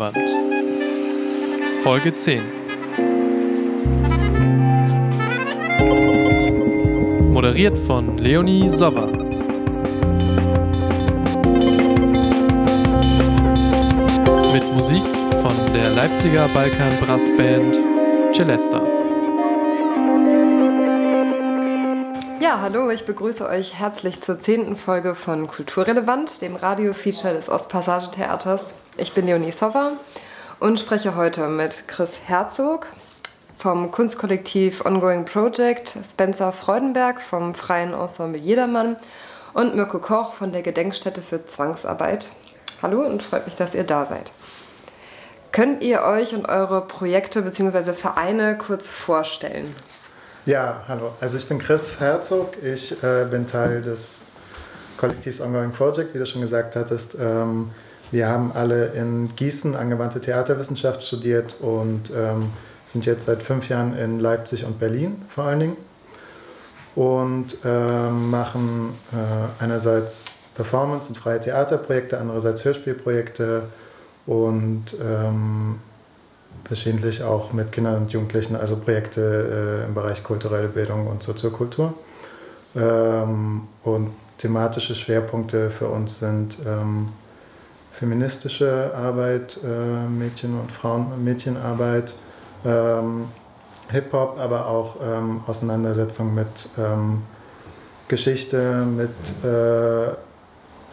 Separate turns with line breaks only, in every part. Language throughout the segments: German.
Kulturrelevant. Folge 10. Moderiert von Leonie Sova. Mit Musik von der Leipziger Balkan Brass Band Celesta.
Ja, hallo, ich begrüße euch herzlich zur zehnten Folge von Kulturrelevant, dem Radio-Feature des Ostpassage-Theaters. Ich bin Leonie Sova und spreche heute mit Chris Herzog vom Kunstkollektiv Ongoing Project, Spencer Freudenberg vom Freien Ensemble Jedermann und Mirko Koch von der Gedenkstätte für Zwangsarbeit. Hallo und freut mich, dass ihr da seid. Könnt ihr euch und eure Projekte bzw. Vereine kurz vorstellen?
Ja, hallo. Also ich bin Chris Herzog. Ich äh, bin Teil des Kollektivs Ongoing Project, wie du schon gesagt hattest. Ähm, wir haben alle in Gießen angewandte Theaterwissenschaft studiert und ähm, sind jetzt seit fünf Jahren in Leipzig und Berlin vor allen Dingen und ähm, machen äh, einerseits Performance- und freie Theaterprojekte, andererseits Hörspielprojekte und ähm, verschiedentlich auch mit Kindern und Jugendlichen, also Projekte äh, im Bereich kulturelle Bildung und Soziokultur. Ähm, und thematische Schwerpunkte für uns sind ähm, feministische Arbeit, äh, Mädchen- und Frauen Mädchenarbeit, ähm, Hip-Hop, aber auch ähm, Auseinandersetzung mit ähm, Geschichte, mit äh,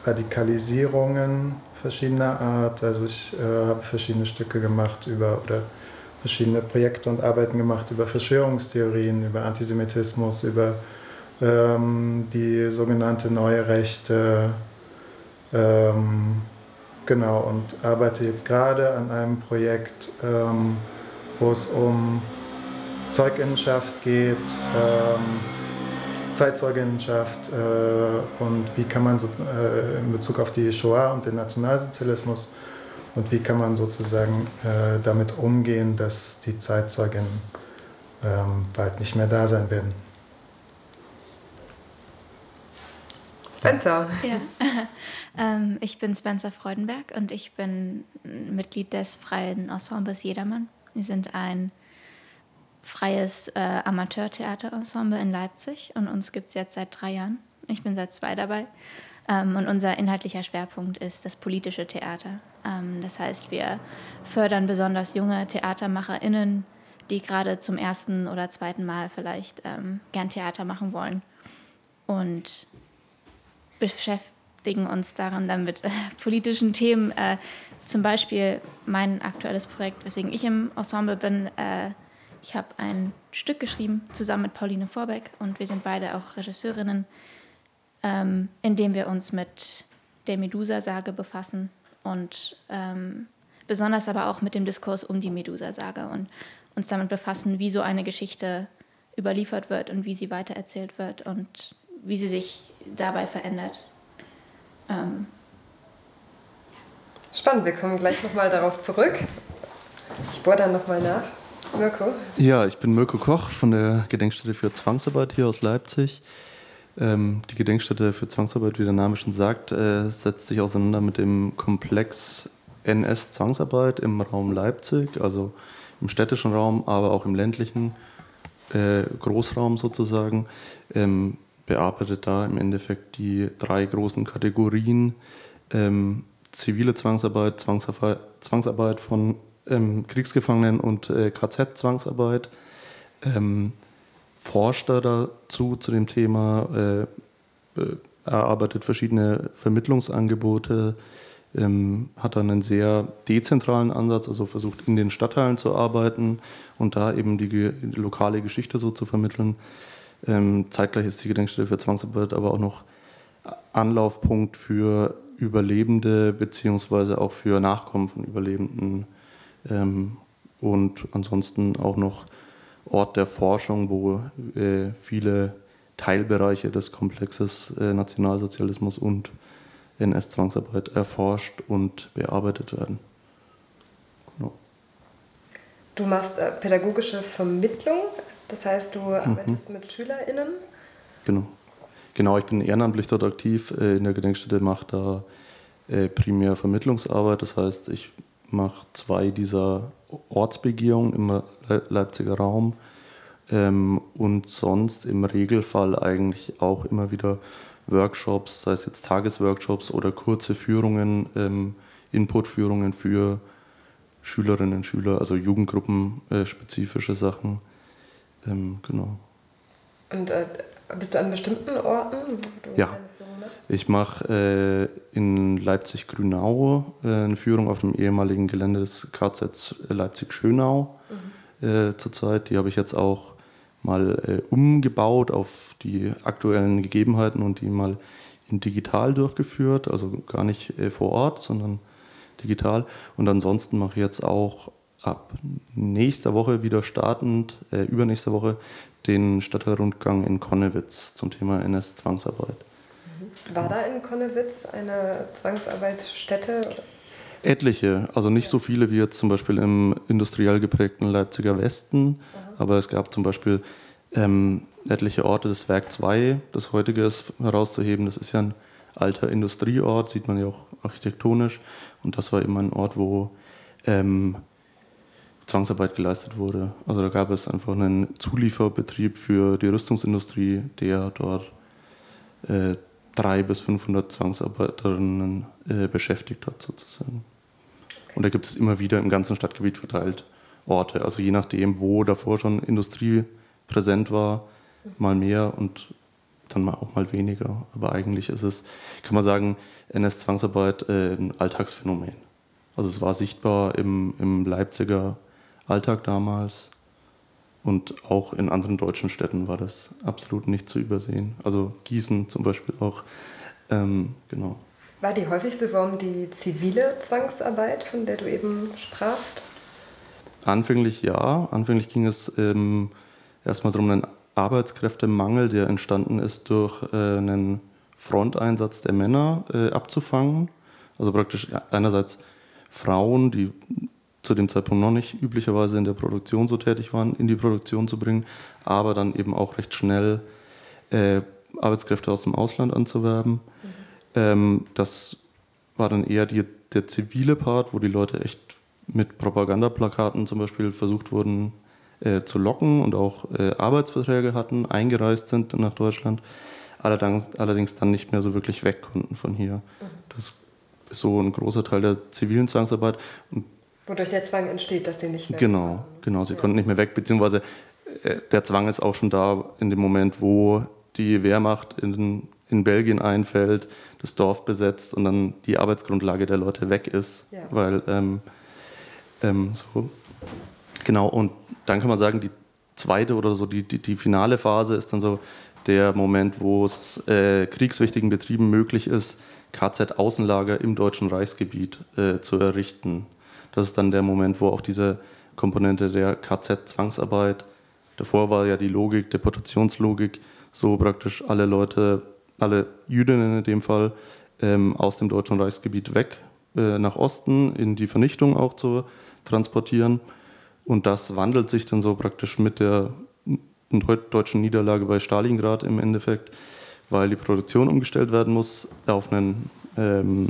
Radikalisierungen verschiedener Art. Also ich äh, habe verschiedene Stücke gemacht über oder verschiedene Projekte und Arbeiten gemacht über Verschwörungstheorien, über Antisemitismus, über ähm, die sogenannte neue Rechte. Ähm, genau, und arbeite jetzt gerade an einem Projekt, ähm, wo es um Zeuginnenschaft geht. Ähm, Zeitzeuginnenschaft äh, und wie kann man so, äh, in Bezug auf die Shoah und den Nationalsozialismus und wie kann man sozusagen äh, damit umgehen, dass die Zeitzeuginnen ähm, bald nicht mehr da sein werden.
Spencer.
Ja. ähm, ich bin Spencer Freudenberg und ich bin Mitglied des Freien Ensembles Jedermann. Wir sind ein freies äh, Amateurtheaterensemble in Leipzig und uns gibt es jetzt seit drei Jahren. Ich bin seit zwei dabei. Ähm, und unser inhaltlicher Schwerpunkt ist das politische Theater. Ähm, das heißt, wir fördern besonders junge TheatermacherInnen, die gerade zum ersten oder zweiten Mal vielleicht ähm, gern Theater machen wollen. Und beschäftigen uns daran dann mit äh, politischen Themen. Äh, zum Beispiel mein aktuelles Projekt, weswegen ich im Ensemble bin, äh, ich habe ein Stück geschrieben, zusammen mit Pauline Vorbeck und wir sind beide auch Regisseurinnen, ähm, in dem wir uns mit der Medusa-Sage befassen und ähm, besonders aber auch mit dem Diskurs um die Medusa-Sage und uns damit befassen, wie so eine Geschichte überliefert wird und wie sie weitererzählt wird und wie sie sich dabei verändert. Ähm,
Spannend, wir kommen gleich nochmal darauf zurück. Ich bohre dann nochmal nach. Mirko?
Ja, ich bin Mirko Koch von der Gedenkstätte für Zwangsarbeit hier aus Leipzig. Ähm, die Gedenkstätte für Zwangsarbeit, wie der Name schon sagt, äh, setzt sich auseinander mit dem Komplex NS Zwangsarbeit im Raum Leipzig, also im städtischen Raum, aber auch im ländlichen äh, Großraum sozusagen. Ähm, bearbeitet da im Endeffekt die drei großen Kategorien ähm, zivile Zwangsarbeit, Zwangsarbeit, von ähm, Kriegsgefangenen und äh, KZ-Zwangsarbeit. Ähm, forscht er dazu, zu dem Thema, äh, erarbeitet verschiedene Vermittlungsangebote, ähm, hat dann einen sehr dezentralen Ansatz, also versucht in den Stadtteilen zu arbeiten und da eben die, die lokale Geschichte so zu vermitteln. Ähm, zeitgleich ist die Gedenkstätte für Zwangsarbeit aber auch noch Anlaufpunkt für Überlebende beziehungsweise auch für Nachkommen von Überlebenden ähm, und ansonsten auch noch Ort der Forschung, wo äh, viele Teilbereiche des Komplexes äh, Nationalsozialismus und NS-Zwangsarbeit erforscht und bearbeitet werden.
Genau. Du machst äh, pädagogische Vermittlung, das heißt, du arbeitest mhm. mit SchülerInnen?
Genau. Genau, ich bin ehrenamtlich dort aktiv äh, in der Gedenkstätte, mache da äh, primär Vermittlungsarbeit, das heißt, ich mache zwei dieser Ortsbegehungen im Leipziger Raum ähm, und sonst im Regelfall eigentlich auch immer wieder Workshops, sei es jetzt Tagesworkshops oder kurze Führungen, ähm, Inputführungen für Schülerinnen und Schüler, also Jugendgruppenspezifische äh, Sachen. Ähm, genau.
Und äh, bist du an bestimmten Orten?
ja. Ich mache äh, in Leipzig-Grünau äh, eine Führung auf dem ehemaligen Gelände des KZ Leipzig-Schönau mhm. äh, zurzeit. Die habe ich jetzt auch mal äh, umgebaut auf die aktuellen Gegebenheiten und die mal in digital durchgeführt, also gar nicht äh, vor Ort, sondern digital. Und ansonsten mache ich jetzt auch ab nächster Woche wieder startend, äh, übernächster Woche, den Stadtteilrundgang in Konnewitz zum Thema NS-Zwangsarbeit.
Mhm. War da in Konnewitz eine Zwangsarbeitsstätte?
Etliche, also nicht so viele wie jetzt zum Beispiel im industriell geprägten Leipziger Westen, Aha. aber es gab zum Beispiel ähm, etliche Orte, das Werk 2, das heutige ist herauszuheben, das ist ja ein alter Industrieort, sieht man ja auch architektonisch und das war immer ein Ort, wo ähm, Zwangsarbeit geleistet wurde. Also da gab es einfach einen Zulieferbetrieb für die Rüstungsindustrie, der dort äh, 300 bis 500 Zwangsarbeiterinnen äh, beschäftigt hat sozusagen. Und da gibt es immer wieder im ganzen Stadtgebiet verteilt Orte. Also je nachdem, wo davor schon Industrie präsent war, mal mehr und dann auch mal weniger. Aber eigentlich ist es, kann man sagen, NS-Zwangsarbeit äh, ein Alltagsphänomen. Also es war sichtbar im, im Leipziger Alltag damals und auch in anderen deutschen Städten war das absolut nicht zu übersehen. Also Gießen zum Beispiel auch. Ähm, genau.
War die häufigste Form die zivile Zwangsarbeit, von der du eben sprachst?
Anfänglich ja. Anfänglich ging es ähm, erstmal darum, einen Arbeitskräftemangel, der entstanden ist durch äh, einen Fronteinsatz der Männer äh, abzufangen. Also praktisch einerseits Frauen, die zu dem Zeitpunkt noch nicht üblicherweise in der Produktion so tätig waren, in die Produktion zu bringen, aber dann eben auch recht schnell äh, Arbeitskräfte aus dem Ausland anzuwerben. Mhm. Ähm, das war dann eher die, der zivile Part, wo die Leute echt mit Propagandaplakaten zum Beispiel versucht wurden äh, zu locken und auch äh, Arbeitsverträge hatten, eingereist sind nach Deutschland, allerdings, allerdings dann nicht mehr so wirklich weg konnten von hier. Mhm. Das ist so ein großer Teil der zivilen Zwangsarbeit. Und
Wodurch der Zwang entsteht, dass sie nicht
weg Genau, genau. Sie ja. konnten nicht mehr weg, beziehungsweise äh, der Zwang ist auch schon da in dem Moment, wo die Wehrmacht in, in Belgien einfällt, das Dorf besetzt und dann die Arbeitsgrundlage der Leute weg ist. Ja. Weil, ähm, ähm, so. Genau, und dann kann man sagen, die zweite oder so, die, die, die finale Phase ist dann so der Moment, wo es äh, kriegswichtigen Betrieben möglich ist, KZ-Außenlager im deutschen Reichsgebiet äh, zu errichten. Das ist dann der Moment, wo auch diese Komponente der KZ-Zwangsarbeit, davor war ja die Logik, Deportationslogik, so praktisch alle Leute, alle Jüdinnen in dem Fall, ähm, aus dem deutschen Reichsgebiet weg äh, nach Osten in die Vernichtung auch zu transportieren. Und das wandelt sich dann so praktisch mit der deutschen Niederlage bei Stalingrad im Endeffekt, weil die Produktion umgestellt werden muss auf einen ähm,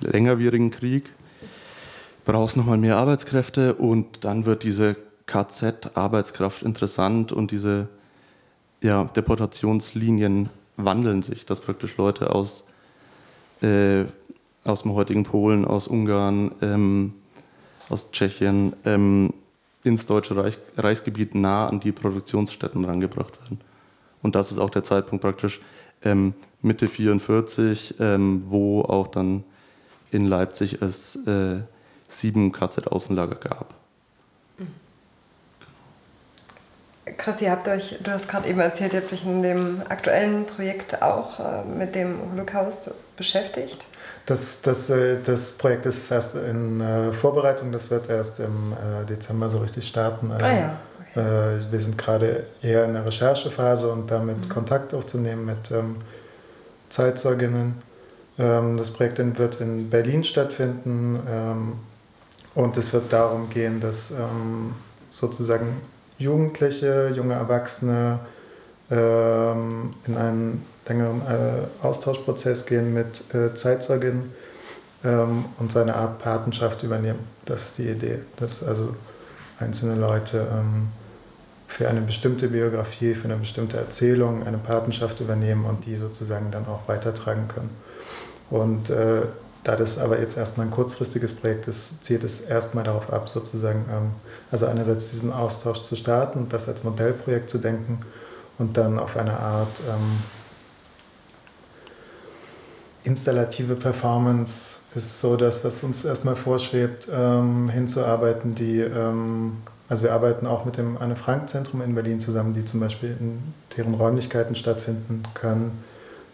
längerwierigen Krieg brauchst nochmal mehr Arbeitskräfte und dann wird diese KZ-Arbeitskraft interessant und diese ja, Deportationslinien wandeln sich, dass praktisch Leute aus, äh, aus dem heutigen Polen, aus Ungarn, ähm, aus Tschechien ähm, ins Deutsche Reich, Reichsgebiet nah an die Produktionsstätten rangebracht werden. Und das ist auch der Zeitpunkt praktisch ähm, Mitte 44, ähm, wo auch dann in Leipzig es äh, sieben KZ-Außenlager gab.
Krass, ihr habt euch, du hast gerade eben erzählt, ihr habt euch in dem aktuellen Projekt auch äh, mit dem Holocaust beschäftigt.
Das, das, äh, das Projekt ist erst in äh, Vorbereitung, das wird erst im äh, Dezember so richtig starten.
ah ja.
Okay. Äh, wir sind gerade eher in der Recherchephase und damit mhm. Kontakt aufzunehmen mit ähm, Zeitzeuginnen. Ähm, das Projekt wird in Berlin stattfinden. Ähm, und es wird darum gehen, dass ähm, sozusagen Jugendliche, junge Erwachsene ähm, in einen längeren äh, Austauschprozess gehen mit äh, Zeitzeuginnen ähm, und seine Art Patenschaft übernehmen. Das ist die Idee, dass also einzelne Leute ähm, für eine bestimmte Biografie, für eine bestimmte Erzählung eine Patenschaft übernehmen und die sozusagen dann auch weitertragen können. Und äh, da das aber jetzt erstmal ein kurzfristiges Projekt ist, zielt es erstmal darauf ab, sozusagen, ähm, also einerseits diesen Austausch zu starten das als Modellprojekt zu denken und dann auf eine Art ähm, installative Performance ist so das, was uns erstmal vorschwebt, ähm, hinzuarbeiten, die, ähm, also wir arbeiten auch mit dem Anne-Frank-Zentrum in Berlin zusammen, die zum Beispiel in deren Räumlichkeiten stattfinden können,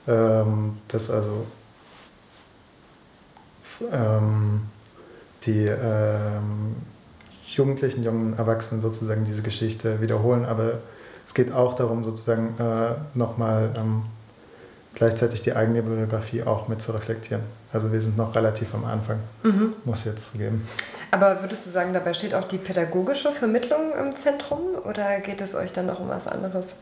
ähm, das also ähm, die ähm, Jugendlichen, jungen Erwachsenen sozusagen diese Geschichte wiederholen, aber es geht auch darum, sozusagen äh, nochmal ähm, gleichzeitig die eigene Biografie auch mit zu reflektieren. Also wir sind noch relativ am Anfang, mhm. muss jetzt zugeben.
Aber würdest du sagen, dabei steht auch die pädagogische Vermittlung im Zentrum oder geht es euch dann noch um was anderes?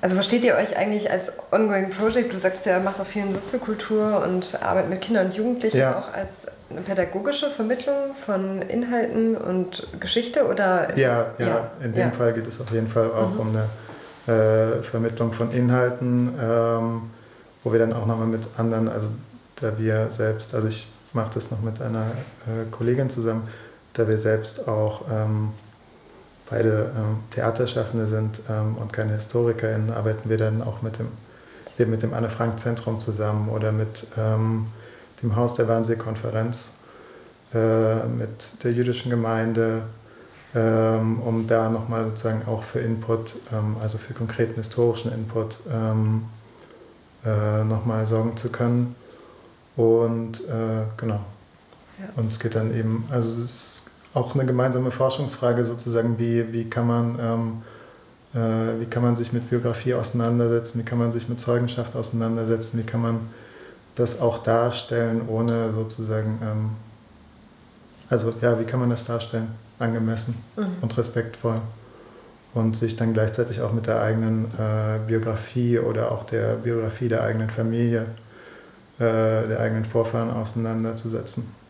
Also versteht ihr euch eigentlich als Ongoing Project? Du sagst ja, macht auch viel in Soziokultur und arbeitet mit Kindern und Jugendlichen ja. auch als eine pädagogische Vermittlung von Inhalten und Geschichte oder
ja, es, ja, ja, in dem ja. Fall geht es auf jeden Fall auch mhm. um eine äh, Vermittlung von Inhalten, ähm, wo wir dann auch nochmal mit anderen, also da wir selbst, also ich mache das noch mit einer äh, Kollegin zusammen, da wir selbst auch ähm, beide ähm, Theaterschaffende sind ähm, und keine HistorikerInnen, arbeiten wir dann auch mit dem, eben mit dem Anne-Frank-Zentrum zusammen oder mit ähm, dem Haus der Wannsee-Konferenz, äh, mit der jüdischen Gemeinde, ähm, um da nochmal sozusagen auch für Input, ähm, also für konkreten historischen Input, ähm, äh, nochmal sorgen zu können. Und äh, genau. Ja. Und es geht dann eben, also es auch eine gemeinsame Forschungsfrage sozusagen, wie, wie, kann man, ähm, äh, wie kann man sich mit Biografie auseinandersetzen, wie kann man sich mit Zeugenschaft auseinandersetzen, wie kann man das auch darstellen, ohne sozusagen, ähm, also ja, wie kann man das darstellen, angemessen mhm. und respektvoll und sich dann gleichzeitig auch mit der eigenen äh, Biografie oder auch der Biografie der eigenen Familie, äh, der eigenen Vorfahren auseinanderzusetzen.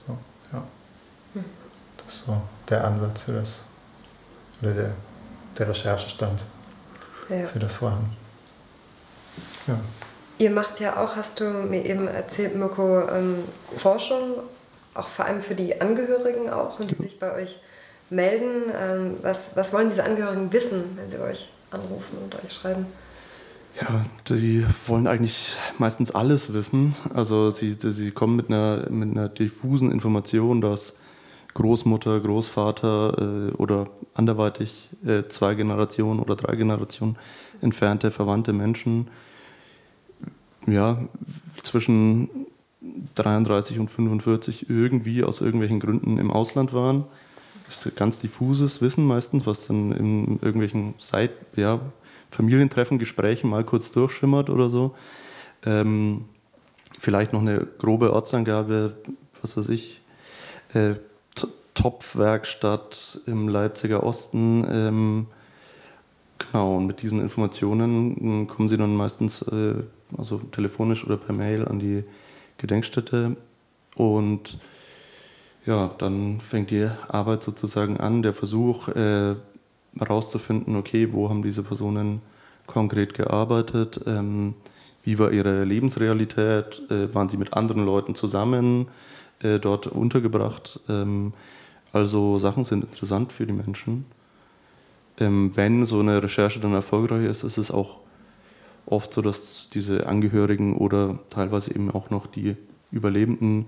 So der Ansatz für das, oder der, der Recherchestand ja. für das Vorhaben.
Ja. Ihr macht ja auch, hast du mir eben erzählt, Mirko, ähm, Forschung, auch vor allem für die Angehörigen auch, und die ja. sich bei euch melden. Ähm, was, was wollen diese Angehörigen wissen, wenn sie euch anrufen und euch schreiben?
Ja, die wollen eigentlich meistens alles wissen. Also sie, sie kommen mit einer, mit einer diffusen Information, dass Großmutter, Großvater äh, oder anderweitig äh, zwei Generationen oder drei Generationen entfernte verwandte Menschen ja, zwischen 33 und 45 irgendwie aus irgendwelchen Gründen im Ausland waren. Das ist ganz diffuses Wissen meistens, was dann in irgendwelchen Seit ja, Familientreffen, Gesprächen mal kurz durchschimmert oder so. Ähm, vielleicht noch eine grobe Ortsangabe, was weiß ich, äh, Topfwerkstatt im Leipziger Osten. Ähm, genau, und mit diesen Informationen hm, kommen sie dann meistens äh, also telefonisch oder per Mail an die Gedenkstätte. Und ja, dann fängt die Arbeit sozusagen an, der Versuch äh, herauszufinden, okay, wo haben diese Personen konkret gearbeitet, ähm, wie war ihre Lebensrealität, äh, waren sie mit anderen Leuten zusammen äh, dort untergebracht. Ähm, also Sachen sind interessant für die Menschen. Ähm, wenn so eine Recherche dann erfolgreich ist, ist es auch oft so, dass diese Angehörigen oder teilweise eben auch noch die Überlebenden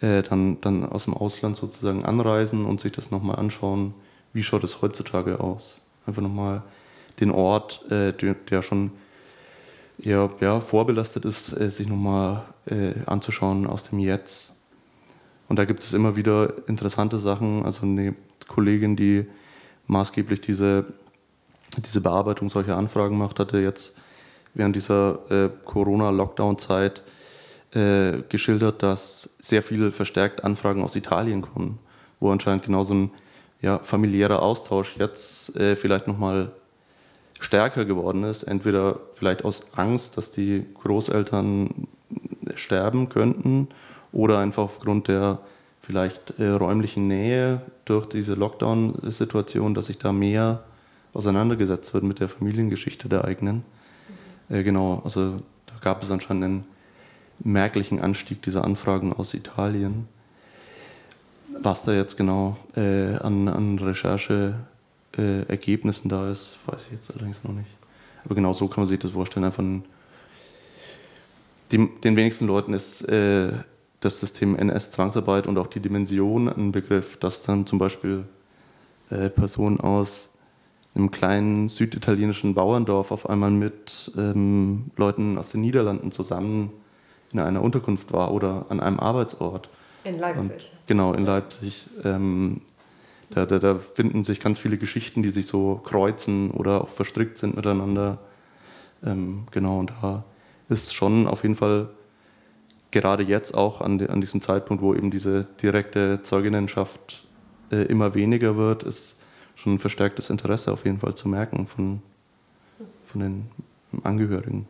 äh, dann, dann aus dem Ausland sozusagen anreisen und sich das nochmal anschauen, wie schaut es heutzutage aus. Einfach nochmal den Ort, äh, der, der, schon eher ja, vorbelastet ist, äh, sich nochmal äh, anzuschauen aus dem Jetzt. Und da gibt es immer wieder interessante Sachen. Also eine Kollegin, die maßgeblich diese, diese Bearbeitung solcher Anfragen macht, hatte jetzt während dieser äh, Corona-Lockdown-Zeit äh, geschildert, dass sehr viele verstärkt Anfragen aus Italien kommen, wo anscheinend genau so ein ja, familiärer Austausch jetzt äh, vielleicht nochmal stärker geworden ist. Entweder vielleicht aus Angst, dass die Großeltern sterben könnten oder einfach aufgrund der vielleicht äh, räumlichen Nähe durch diese Lockdown-Situation, dass sich da mehr auseinandergesetzt wird mit der Familiengeschichte der eigenen. Äh, genau, also da gab es anscheinend einen merklichen Anstieg dieser Anfragen aus Italien. Was da jetzt genau äh, an, an Rechercheergebnissen da ist, weiß ich jetzt allerdings noch nicht. Aber genau so kann man sich das vorstellen. Einfach ein, die, den wenigsten Leuten ist äh, das System NS-Zwangsarbeit und auch die Dimension ein Begriff, dass dann zum Beispiel äh, Personen aus einem kleinen süditalienischen Bauerndorf auf einmal mit ähm, Leuten aus den Niederlanden zusammen in einer Unterkunft war oder an einem Arbeitsort.
In Leipzig. Und,
genau, in Leipzig. Ähm, da, da, da, finden sich ganz viele Geschichten, die sich so kreuzen oder auch verstrickt sind miteinander. Ähm, genau, und da ist schon auf jeden Fall gerade jetzt auch an, an diesem Zeitpunkt, wo eben diese direkte Zeuginnenschaft äh, immer weniger wird, ist schon ein verstärktes Interesse auf jeden Fall zu merken von, von den Angehörigen.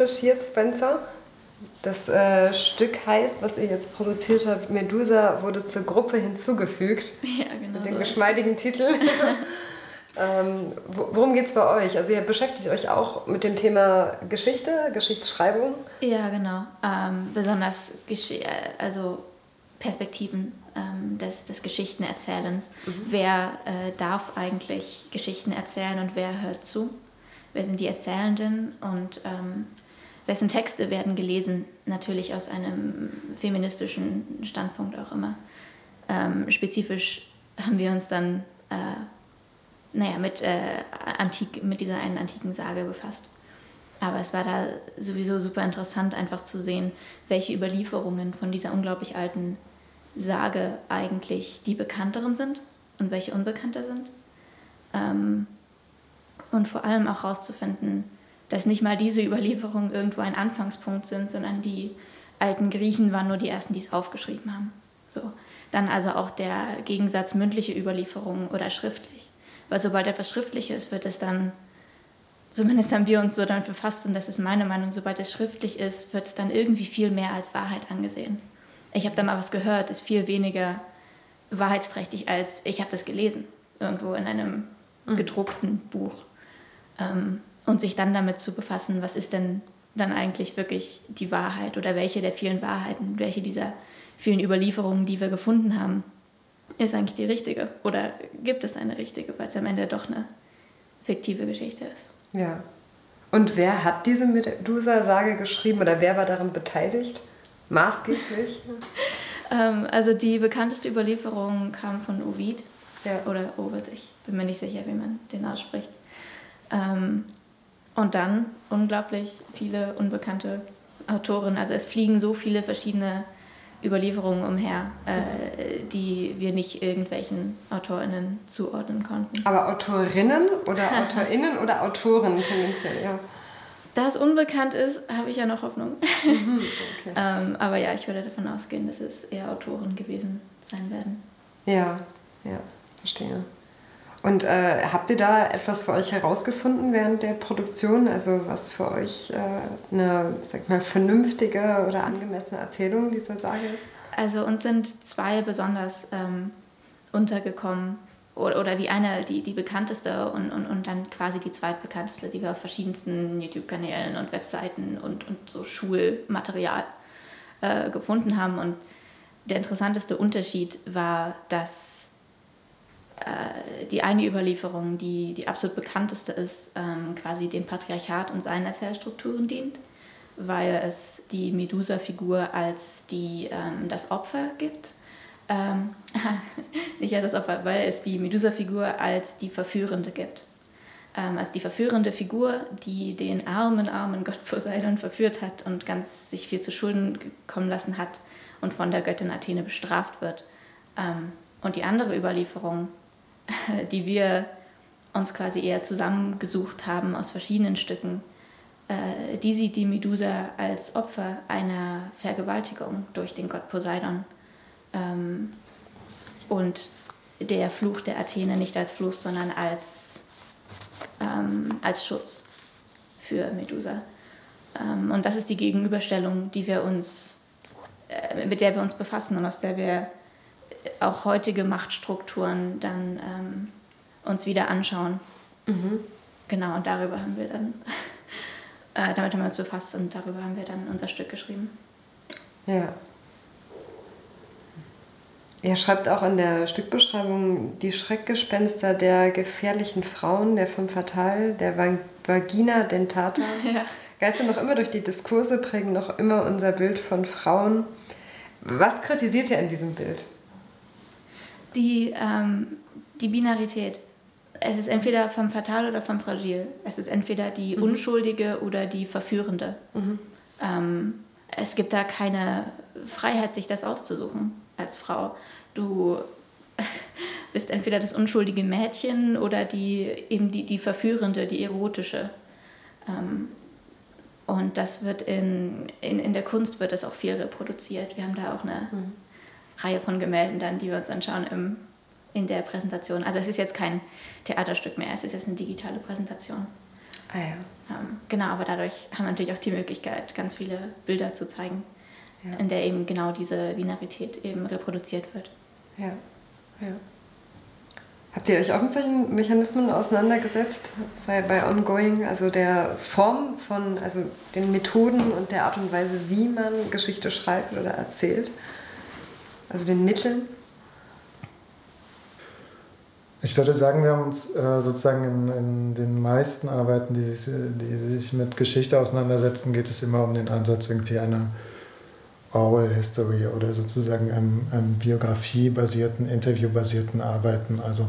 Recherchiert, Spencer. Das äh, Stück heißt, was ihr jetzt produziert habt, Medusa, wurde zur Gruppe hinzugefügt.
Ja, genau.
Mit dem so geschmeidigen Titel. Ähm, worum geht es bei euch? Also ihr beschäftigt euch auch mit dem Thema Geschichte, Geschichtsschreibung?
Ja, genau. Ähm, besonders Gesch äh, also Perspektiven ähm, des, des Geschichtenerzählens. Mhm. Wer äh, darf eigentlich Geschichten erzählen und wer hört zu? Wer sind die Erzählenden und ähm, wessen Texte werden gelesen? Natürlich aus einem feministischen Standpunkt auch immer. Ähm, spezifisch haben wir uns dann äh, naja, mit, äh, Antik, mit dieser einen antiken Sage befasst. Aber es war da sowieso super interessant, einfach zu sehen, welche Überlieferungen von dieser unglaublich alten Sage eigentlich die bekannteren sind und welche unbekannter sind. Ähm, und vor allem auch herauszufinden, dass nicht mal diese Überlieferungen irgendwo ein Anfangspunkt sind, sondern die alten Griechen waren nur die ersten, die es aufgeschrieben haben. So. Dann also auch der Gegensatz mündliche Überlieferungen oder schriftlich. Weil sobald etwas schriftlich ist, wird es dann, zumindest haben wir uns so damit befasst, und das ist meine Meinung, sobald es schriftlich ist, wird es dann irgendwie viel mehr als Wahrheit angesehen. Ich habe da mal was gehört, ist viel weniger wahrheitsträchtig als ich habe das gelesen, irgendwo in einem mhm. gedruckten Buch. Ähm, und sich dann damit zu befassen, was ist denn dann eigentlich wirklich die Wahrheit oder welche der vielen Wahrheiten, welche dieser vielen Überlieferungen, die wir gefunden haben, ist eigentlich die richtige? Oder gibt es eine richtige, weil es am Ende doch eine fiktive Geschichte ist?
Ja. Und wer hat diese Medusa-Sage geschrieben oder wer war daran beteiligt? Maßgeblich?
ähm, also die bekannteste Überlieferung kam von Ovid. Ja. Oder Ovid, ich bin mir nicht sicher, wie man den ausspricht. Und dann unglaublich viele unbekannte Autoren. Also es fliegen so viele verschiedene Überlieferungen umher, äh, die wir nicht irgendwelchen AutorInnen zuordnen konnten.
Aber Autorinnen oder AutorInnen oder Autoren tendenziell, ja.
Da es unbekannt ist, habe ich ja noch Hoffnung. Mhm, okay. ähm, aber ja, ich würde davon ausgehen, dass es eher Autoren gewesen sein werden.
Ja, ja, verstehe. Und äh, habt ihr da etwas für euch herausgefunden während der Produktion? Also was für euch äh, eine, sag mal, vernünftige oder angemessene Erzählung dieser Sage ist?
Also uns sind zwei besonders ähm, untergekommen. Oder, die eine, die, die bekannteste und, und, und dann quasi die zweitbekannteste, die wir auf verschiedensten YouTube-Kanälen und Webseiten und, und so Schulmaterial äh, gefunden haben. Und der interessanteste Unterschied war, dass äh, die eine Überlieferung, die die absolut bekannteste ist, ähm, quasi dem Patriarchat und seinen Erzählstrukturen dient, weil es die Medusa-Figur als die, ähm, das Opfer gibt. Ähm, nicht als das Opfer, weil es die Medusa-Figur als die Verführende gibt. Ähm, als die verführende Figur, die den armen, armen Gott Poseidon verführt hat und ganz sich viel zu Schulden kommen lassen hat und von der Göttin Athene bestraft wird. Ähm, und die andere Überlieferung die wir uns quasi eher zusammengesucht haben aus verschiedenen Stücken, äh, die sieht die Medusa als Opfer einer Vergewaltigung durch den Gott Poseidon. Ähm, und der Fluch der Athene nicht als Fluch, sondern als, ähm, als Schutz für Medusa. Ähm, und das ist die Gegenüberstellung, die wir uns, äh, mit der wir uns befassen und aus der wir auch heutige Machtstrukturen dann ähm, uns wieder anschauen. Mhm. Genau, und darüber haben wir dann, äh, damit haben wir uns befasst und darüber haben wir dann unser Stück geschrieben.
Ja. Er schreibt auch in der Stückbeschreibung die Schreckgespenster der gefährlichen Frauen, der Femme Fatale, der Vagina Dentata. Ja. Geistern noch immer durch die Diskurse, prägen noch immer unser Bild von Frauen. Was kritisiert ihr in diesem Bild?
Die, ähm, die Binarität. Es ist entweder vom Fatal oder vom Fragil. Es ist entweder die mhm. Unschuldige oder die Verführende. Mhm. Ähm, es gibt da keine Freiheit, sich das auszusuchen als Frau. Du bist entweder das unschuldige Mädchen oder die, eben die, die Verführende, die erotische. Ähm, und das wird in, in, in der Kunst wird das auch viel reproduziert. Wir haben da auch eine, mhm. Reihe von Gemälden dann, die wir uns anschauen im, in der Präsentation. Also es ist jetzt kein Theaterstück mehr, es ist jetzt eine digitale Präsentation.
Ah ja.
Ähm, genau, aber dadurch haben wir natürlich auch die Möglichkeit, ganz viele Bilder zu zeigen, ja. in der eben genau diese Binarität eben reproduziert wird.
Ja, ja. Habt ihr euch auch mit solchen Mechanismen auseinandergesetzt bei, bei Ongoing, also der Form von, also den Methoden und der Art und Weise, wie man Geschichte schreibt oder erzählt? Also den Mitteln?
Ich würde sagen, wir haben uns äh, sozusagen in, in, den meisten Arbeiten, die sich, die sich mit Geschichte auseinandersetzen, geht es immer um den Ansatz irgendwie einer Oral History oder sozusagen einem, einem biografiebasierten, interviewbasierten Arbeiten. Also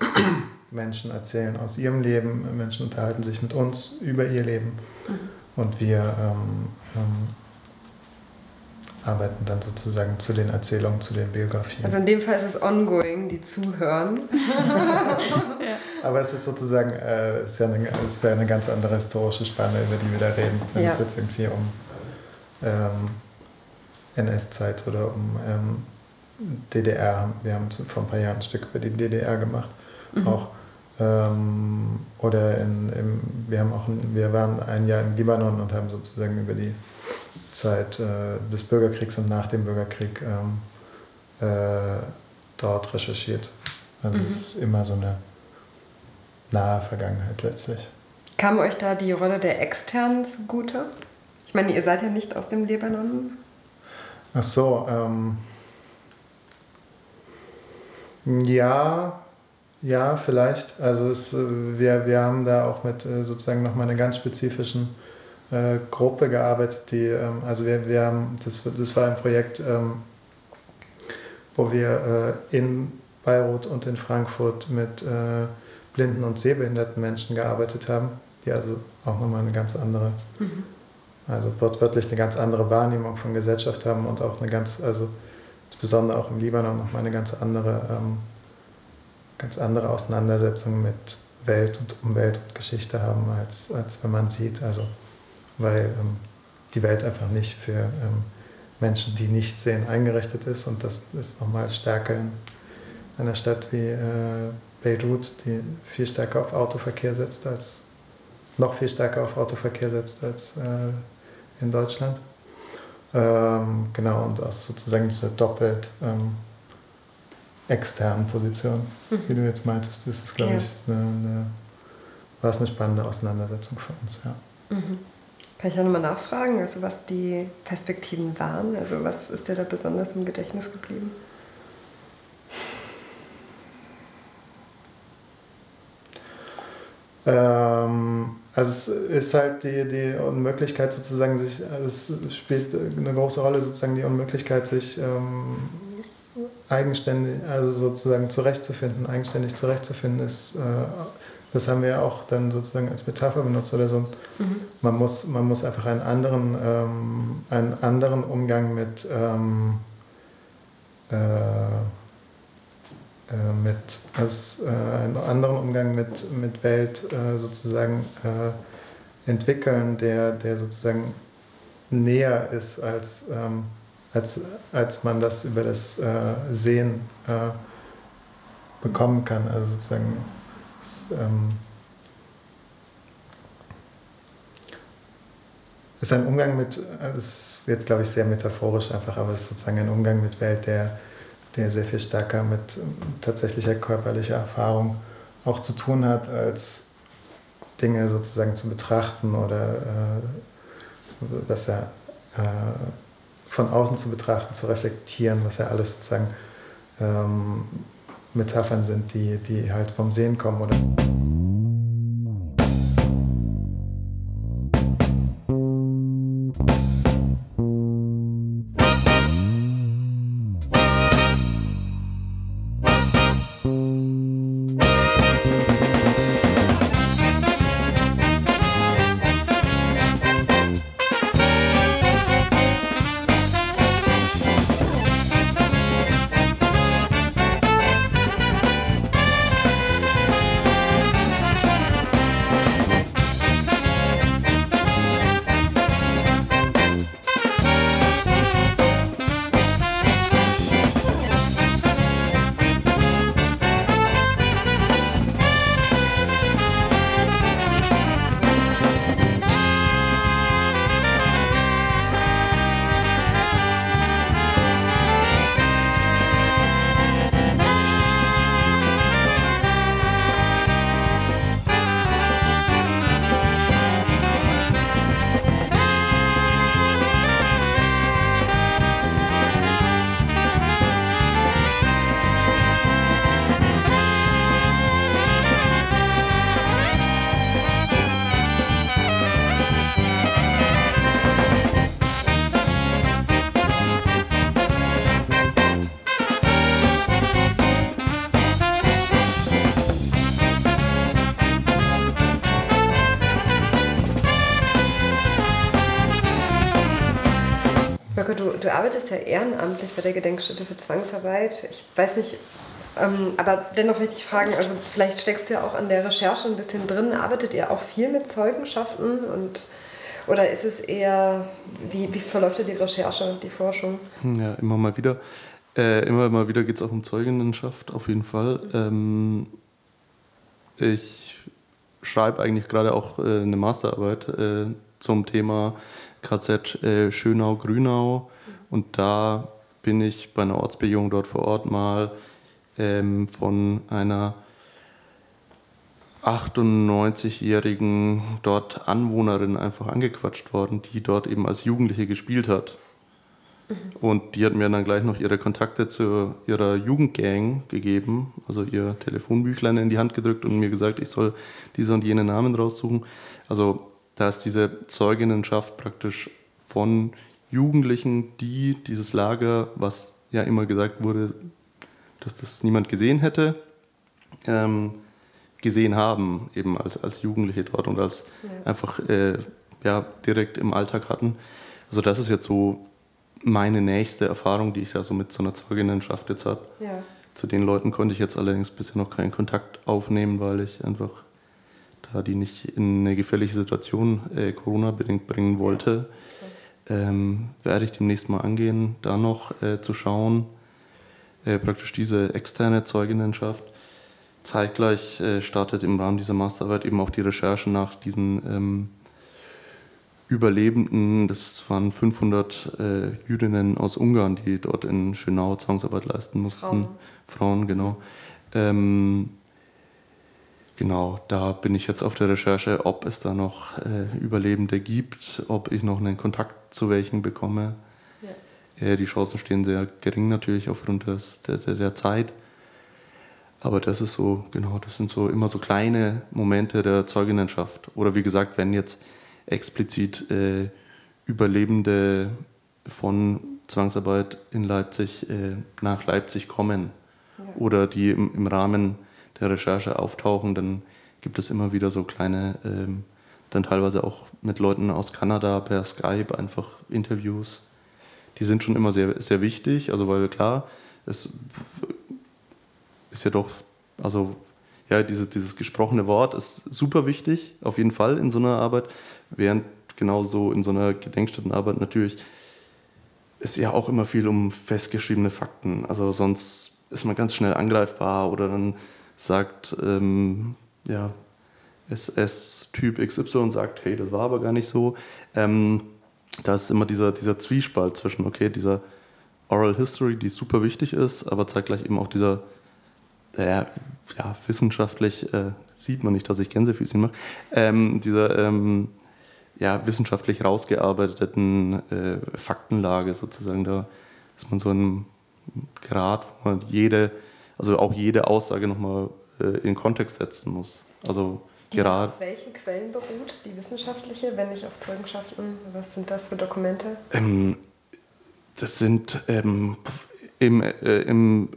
Menschen erzählen aus ihrem Leben, Menschen unterhalten sich mit uns über ihr Leben mhm. und wir ähm, ähm, arbeiten dann sozusagen zu den Erzählungen, zu den Biografien.
Also in dem Fall ist es ongoing, die zuhören.
Aber es ist sozusagen äh, ist ja eine, ist ja eine ganz andere historische Spanne, über die wir da reden. Wenn ja. es jetzt irgendwie um ähm, NS-Zeit oder um ähm, DDR, wir haben vor ein paar Jahren ein Stück über die DDR gemacht, mhm. auch. Ähm, oder in, im, wir, haben auch ein, wir waren ein Jahr im Libanon und haben sozusagen über die Zeit äh, des Bürgerkriegs und nach dem Bürgerkrieg ähm, äh, dort recherchiert. Also mhm. es ist immer so eine nahe Vergangenheit letztlich.
Kam euch da die Rolle der Externen zugute? Ich meine, ihr seid ja nicht aus dem Libanon.
Ach so, ähm, ja, ja, vielleicht. Also es, äh, wir, wir haben da auch mit äh, sozusagen nochmal einer ganz spezifischen äh, Gruppe gearbeitet, die, ähm, also wir, wir haben, das, das war ein Projekt, ähm, wo wir äh, in Beirut und in Frankfurt mit äh, blinden und sehbehinderten Menschen gearbeitet haben, die also auch nochmal eine ganz andere, mhm. also wortwörtlich eine ganz andere Wahrnehmung von Gesellschaft haben und auch eine ganz, also insbesondere auch im Libanon nochmal eine ganz andere, ähm, ganz andere Auseinandersetzung mit Welt und Umwelt und Geschichte haben, als, als wenn man sieht, also weil ähm, die Welt einfach nicht für ähm, Menschen, die nicht sehen, eingerichtet ist. Und das ist nochmal stärker in einer Stadt wie äh, Beirut, die viel stärker auf Autoverkehr setzt als noch viel stärker auf Autoverkehr setzt als äh, in Deutschland. Ähm, genau, und aus sozusagen dieser doppelt ähm, externen Position, mhm. wie du jetzt meintest, ist es, glaube ja. ich, eine, eine, war es eine spannende Auseinandersetzung für uns, ja.
Mhm. Kann ich da nochmal nachfragen, also was die Perspektiven waren? Also was ist dir da besonders im Gedächtnis geblieben?
Ähm, also es ist halt die, die Unmöglichkeit sozusagen sich, es spielt eine große Rolle sozusagen die Unmöglichkeit sich ähm, eigenständig, also sozusagen zurechtzufinden, eigenständig zurechtzufinden ist äh, das haben wir auch dann sozusagen als Metapher benutzt oder so. Mhm. Man, muss, man muss einfach einen anderen, ähm, einen anderen Umgang mit, ähm, äh, äh, mit also, äh, einen anderen Umgang mit, mit Welt äh, sozusagen äh, entwickeln, der, der sozusagen näher ist als, ähm, als, als man das über das Sehen bekommen kann. Also sozusagen es, ähm, ist ein Umgang mit, das ist jetzt glaube ich sehr metaphorisch einfach, aber es ist sozusagen ein Umgang mit Welt, der, der sehr viel stärker mit tatsächlicher körperlicher Erfahrung auch zu tun hat, als Dinge sozusagen zu betrachten oder äh, was ja äh, von außen zu betrachten, zu reflektieren, was ja alles sozusagen ähm, Metaphern sind, die, die halt vom Sehen kommen oder.
Du, arbeitest ja ehrenamtlich bei der Gedenkstätte für Zwangsarbeit. Ich weiß nicht, ähm, aber dennoch möchte ich fragen, also vielleicht steckst du ja auch an der Recherche ein bisschen drin. Arbeitet ihr auch viel mit Zeugenschaften und oder ist es eher, wie, wie verläuft die Recherche, die Forschung?
Ja, immer mal wieder. Äh, immer mal wieder geht es auch um Zeuginnenschaft, auf jeden Fall. Ähm, ich schreibe eigentlich gerade auch äh, eine Masterarbeit äh, zum Thema KZ äh, Schönau-Grünau. Und da bin ich bei einer Ortsbegehung dort vor Ort mal ähm, von einer 98-jährigen dort Anwohnerin einfach angequatscht worden, die dort eben als Jugendliche gespielt hat. Mhm. Und die hat mir dann gleich noch ihre Kontakte zu ihrer Jugendgang gegeben, also ihr Telefonbüchlein in die Hand gedrückt und mir gesagt, ich soll diese und jene Namen raussuchen. Also da ist diese Zeuginnenschaft praktisch von Jugendlichen, die dieses Lager, was ja immer gesagt wurde, dass das niemand gesehen hätte, ähm, gesehen haben, eben als, als Jugendliche dort und als ja. einfach äh, ja, direkt im Alltag hatten. Also das ist jetzt so meine nächste Erfahrung, die ich da so mit so einer Zeuginnenschaft jetzt habe. Ja. Zu den Leuten konnte ich jetzt allerdings bisher noch keinen Kontakt aufnehmen, weil ich einfach da die nicht in eine gefährliche Situation äh, Corona-bedingt bringen wollte. Ja. Ähm, werde ich demnächst mal angehen, da noch äh, zu schauen, äh, praktisch diese externe Zeuginnenschaft Zeitgleich äh, startet im Rahmen dieser Masterarbeit eben auch die Recherche nach diesen ähm, Überlebenden. Das waren 500 äh, Jüdinnen aus Ungarn, die dort in Schönau Zwangsarbeit leisten mussten. Frauen, Frauen genau. Ähm, genau, da bin ich jetzt auf der Recherche, ob es da noch äh, Überlebende gibt, ob ich noch einen Kontakt zu welchen bekomme. Ja. Äh, die Chancen stehen sehr gering natürlich aufgrund des, der, der, Zeit. Aber das ist so, genau, das sind so immer so kleine Momente der Zeuginnenschaft. Oder wie gesagt, wenn jetzt explizit äh, Überlebende von Zwangsarbeit in Leipzig äh, nach Leipzig kommen ja. oder die im, im, Rahmen der Recherche auftauchen, dann gibt es immer wieder so kleine, ähm, dann teilweise auch mit Leuten aus Kanada per Skype einfach Interviews. Die sind schon immer sehr, sehr wichtig, also weil klar, es ist ja doch, also ja, diese, dieses gesprochene Wort ist super wichtig, auf jeden Fall in so einer Arbeit, während genauso in so einer Gedenkstättenarbeit natürlich ist ja auch immer viel um festgeschriebene Fakten. Also sonst ist man ganz schnell angreifbar oder dann sagt ähm, ja, SS-Typ XY sagt, hey, das war aber gar nicht so. Ähm, da ist immer dieser, dieser Zwiespalt zwischen, okay, dieser Oral History, die super wichtig ist, aber zeitgleich eben auch dieser ja, ja, wissenschaftlich äh, sieht man nicht, dass ich Gänsefüßchen mache, ähm, dieser ähm, ja, wissenschaftlich rausgearbeiteten äh, Faktenlage sozusagen, da ist man so ein Grad, wo man jede, also auch jede Aussage nochmal äh, in Kontext setzen muss. Also gerade.
Auf welchen Quellen beruht die wissenschaftliche, wenn nicht auf Zeugenschaften? Was sind das für Dokumente?
Ähm, das sind ähm, im, äh, im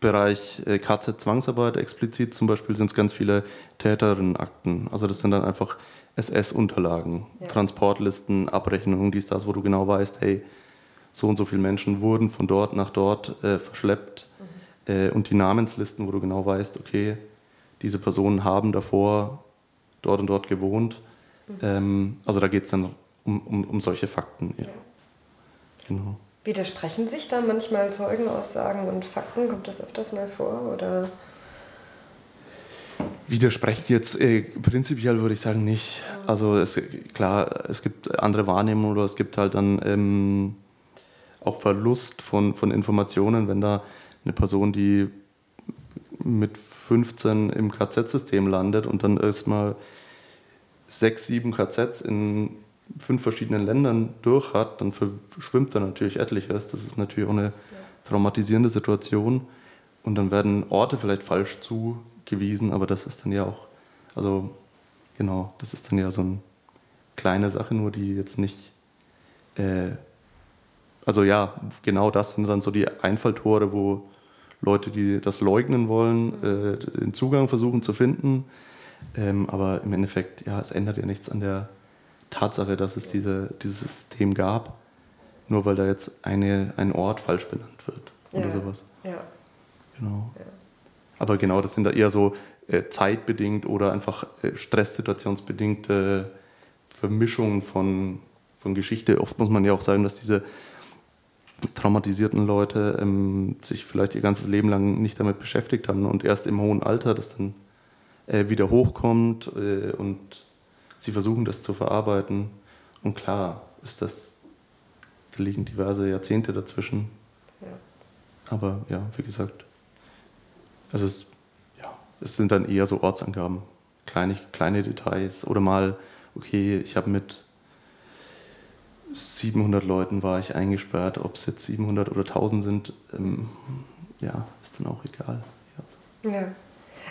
Bereich äh, KZ-Zwangsarbeit explizit zum Beispiel sind es ganz viele Täterinnenakten. Also das sind dann einfach SS-Unterlagen, ja. Transportlisten, Abrechnungen, dies, das, wo du genau weißt, hey, so und so viele Menschen wurden von dort nach dort äh, verschleppt. Mhm. Äh, und die Namenslisten, wo du genau weißt, okay, diese Personen haben davor dort und dort gewohnt. Mhm. Ähm, also da geht es dann um, um, um solche Fakten. Ja. ja.
Genau. Widersprechen sich da manchmal Zeugenaussagen und Fakten? Kommt das öfters mal vor? Oder?
Widersprechen jetzt äh, prinzipiell würde ich sagen nicht. Also es, klar, es gibt andere Wahrnehmungen oder es gibt halt dann ähm, auch Verlust von, von Informationen, wenn da eine Person, die mit 15 im KZ-System landet und dann erstmal sechs, sieben KZs in fünf verschiedenen Ländern durch hat, dann verschwimmt da natürlich etliches. Das ist natürlich auch eine traumatisierende Situation. Und dann werden Orte vielleicht falsch zugewiesen, aber das ist dann ja auch, also genau, das ist dann ja so eine kleine Sache, nur die jetzt nicht, äh, also ja, genau das sind dann so die Einfalltore, wo Leute, die das leugnen wollen, äh, den Zugang versuchen zu finden. Ähm, aber im Endeffekt, ja, es ändert ja nichts an der Tatsache, dass es diese, dieses System gab. nur weil da jetzt eine, ein Ort falsch benannt wird oder
Ja.
sowas.
Ja.
Genau.
Ja.
Aber genau, das sind da eher so äh, zeitbedingt oder einfach äh, stresssituationsbedingte Vermischungen von, von Geschichte. Oft muss man ja auch sagen, dass diese traumatisierten Leute ähm, sich vielleicht ihr ganzes Leben lang nicht damit beschäftigt haben und erst im hohen Alter das dann äh, wieder hochkommt äh, und sie versuchen das zu verarbeiten. Und klar ist das, da liegen diverse Jahrzehnte dazwischen.
Ja.
Aber ja, wie gesagt, also es, ja, es sind dann eher so Ortsangaben, kleine, kleine Details oder mal, okay, ich habe mit 700 Leuten war ich eingesperrt, ob es jetzt 700 oder 1000 sind, ähm, ja, ist dann auch egal. Ja,
Ja.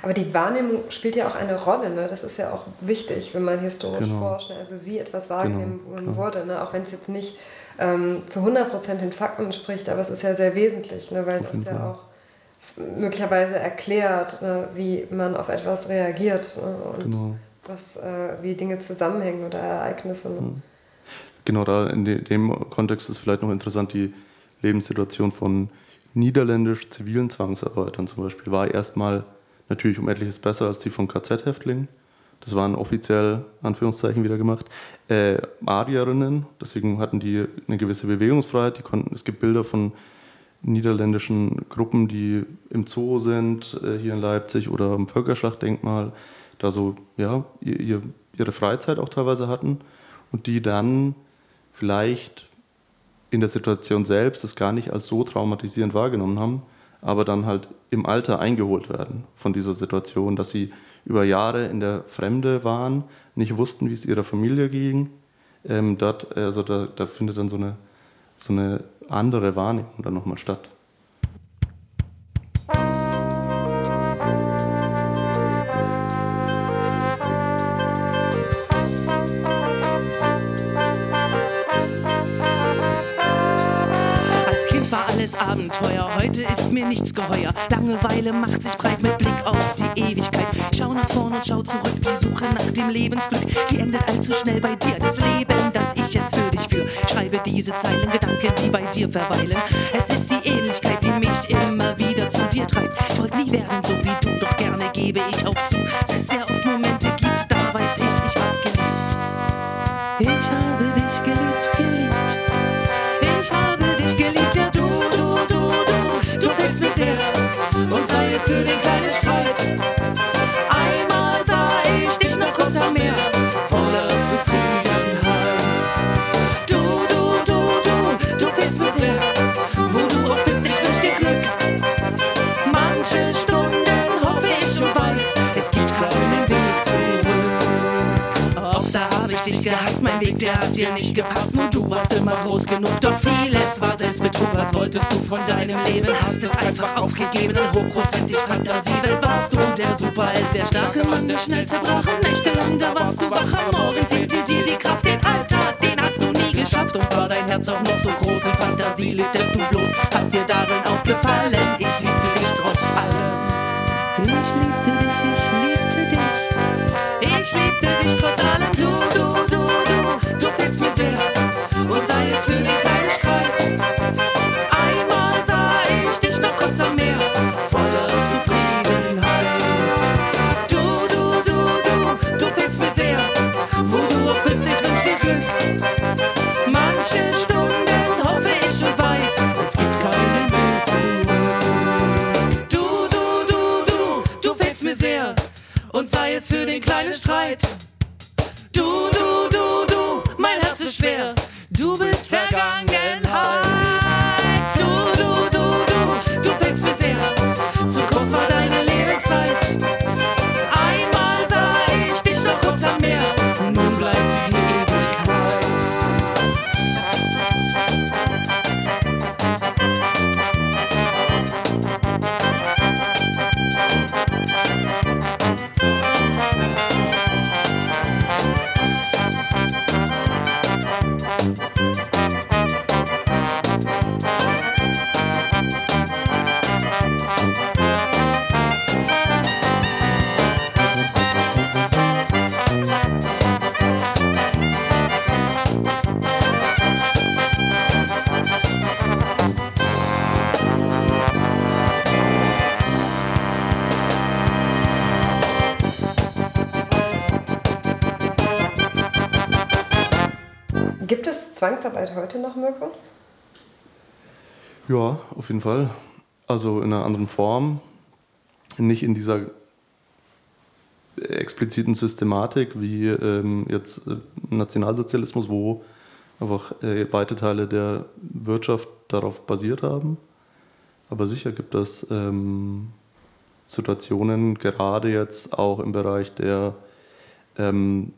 Aber die Wahrnehmung spielt ja auch eine Rolle. Ne? Das ist ja auch wichtig, wenn man historisch
Genau.
forscht. Ne? Also wie etwas wahrgenommen
klar.
wurde. Ne? Auch wenn es jetzt nicht ähm, zu 100% den Fakten entspricht, aber es ist ja sehr wesentlich, ne? weil das
jeden
ja auch möglicherweise erklärt, ne? wie man auf etwas reagiert ne? und
genau.
was, äh, wie Dinge zusammenhängen oder Ereignisse. Ne?
Mhm. Genau, da in de, dem Kontext ist vielleicht noch interessant, die Lebenssituation von niederländisch zivilen Zwangsarbeitern zum Beispiel war erstmal natürlich um etliches besser als die von KZ-Häftlingen. Das waren offiziell, Anführungszeichen wieder gemacht, äh, Arierinnen, deswegen hatten die eine gewisse Bewegungsfreiheit. Die konnten, es gibt Bilder von niederländischen Gruppen, die im Zoo sind, äh, hier in Leipzig oder am Völkerschlachtdenkmal, da so ja, ihr, ihre Freizeit auch teilweise hatten und die dann vielleicht in der Situation selbst das gar nicht als so traumatisierend wahrgenommen haben, aber dann halt im Alter eingeholt werden von dieser Situation, dass sie über Jahre in der Fremde waren, nicht wussten, wie es ihrer Familie ging. Ähm, dort, also da, da findet dann so eine, so eine andere Wahrnehmung dann nochmal statt.
Abenteuer, heute ist mir nichts geheuer. Langeweile macht sich breit mit Blick auf die Ewigkeit. Schau nach vorn und schau zurück, die Suche nach dem Lebensglück, die endet allzu schnell bei dir. Das Leben, das ich jetzt für dich führe, schreibe diese Zeilen, Gedanken, die bei dir verweilen. Es ist die Ähnlichkeit, die mich immer wieder zu dir treibt. Ich wollte nie werden so wie du, doch gerne gebe ich auch zu, es sehr oft Momente für den kleinen Streit. Einmal sah ich dich noch kurz am Meer, voller Zufriedenheit. Du, du, du, du, du fällst mir sehr, wo du auch bist, ich wünsch dir Glück. Manche Stunden hoffe ich und weiß, es gibt keinen Weg zurück. Oft da hab ich dich gehasst, mein Weg, der hat dir nicht gepasst. Nur du warst immer groß genug, doch vieles war Selbstbetrug. Wolltest du von deinem Leben? Hast es einfach aufgegeben. Hochprozentig Fantasiewelt warst du der Superheld, der starke Mann, der schnell zerbrach. Nächtelang, da warst du wach. Am Morgen fehlte dir die Kraft, den Alltag, den hast du nie geschafft. Und war dein Herz auch noch so groß in Fantasie, lebtest du bloß.
Zwangsarbeit heute noch, Mirko?
Ja, auf jeden Fall. Also in einer anderen Form. Nicht in dieser expliziten Systematik wie ähm, jetzt äh, Nationalsozialismus, wo einfach äh, weite Teile der Wirtschaft darauf basiert haben. Aber sicher gibt es ähm, Situationen, gerade jetzt auch im Bereich der ähm,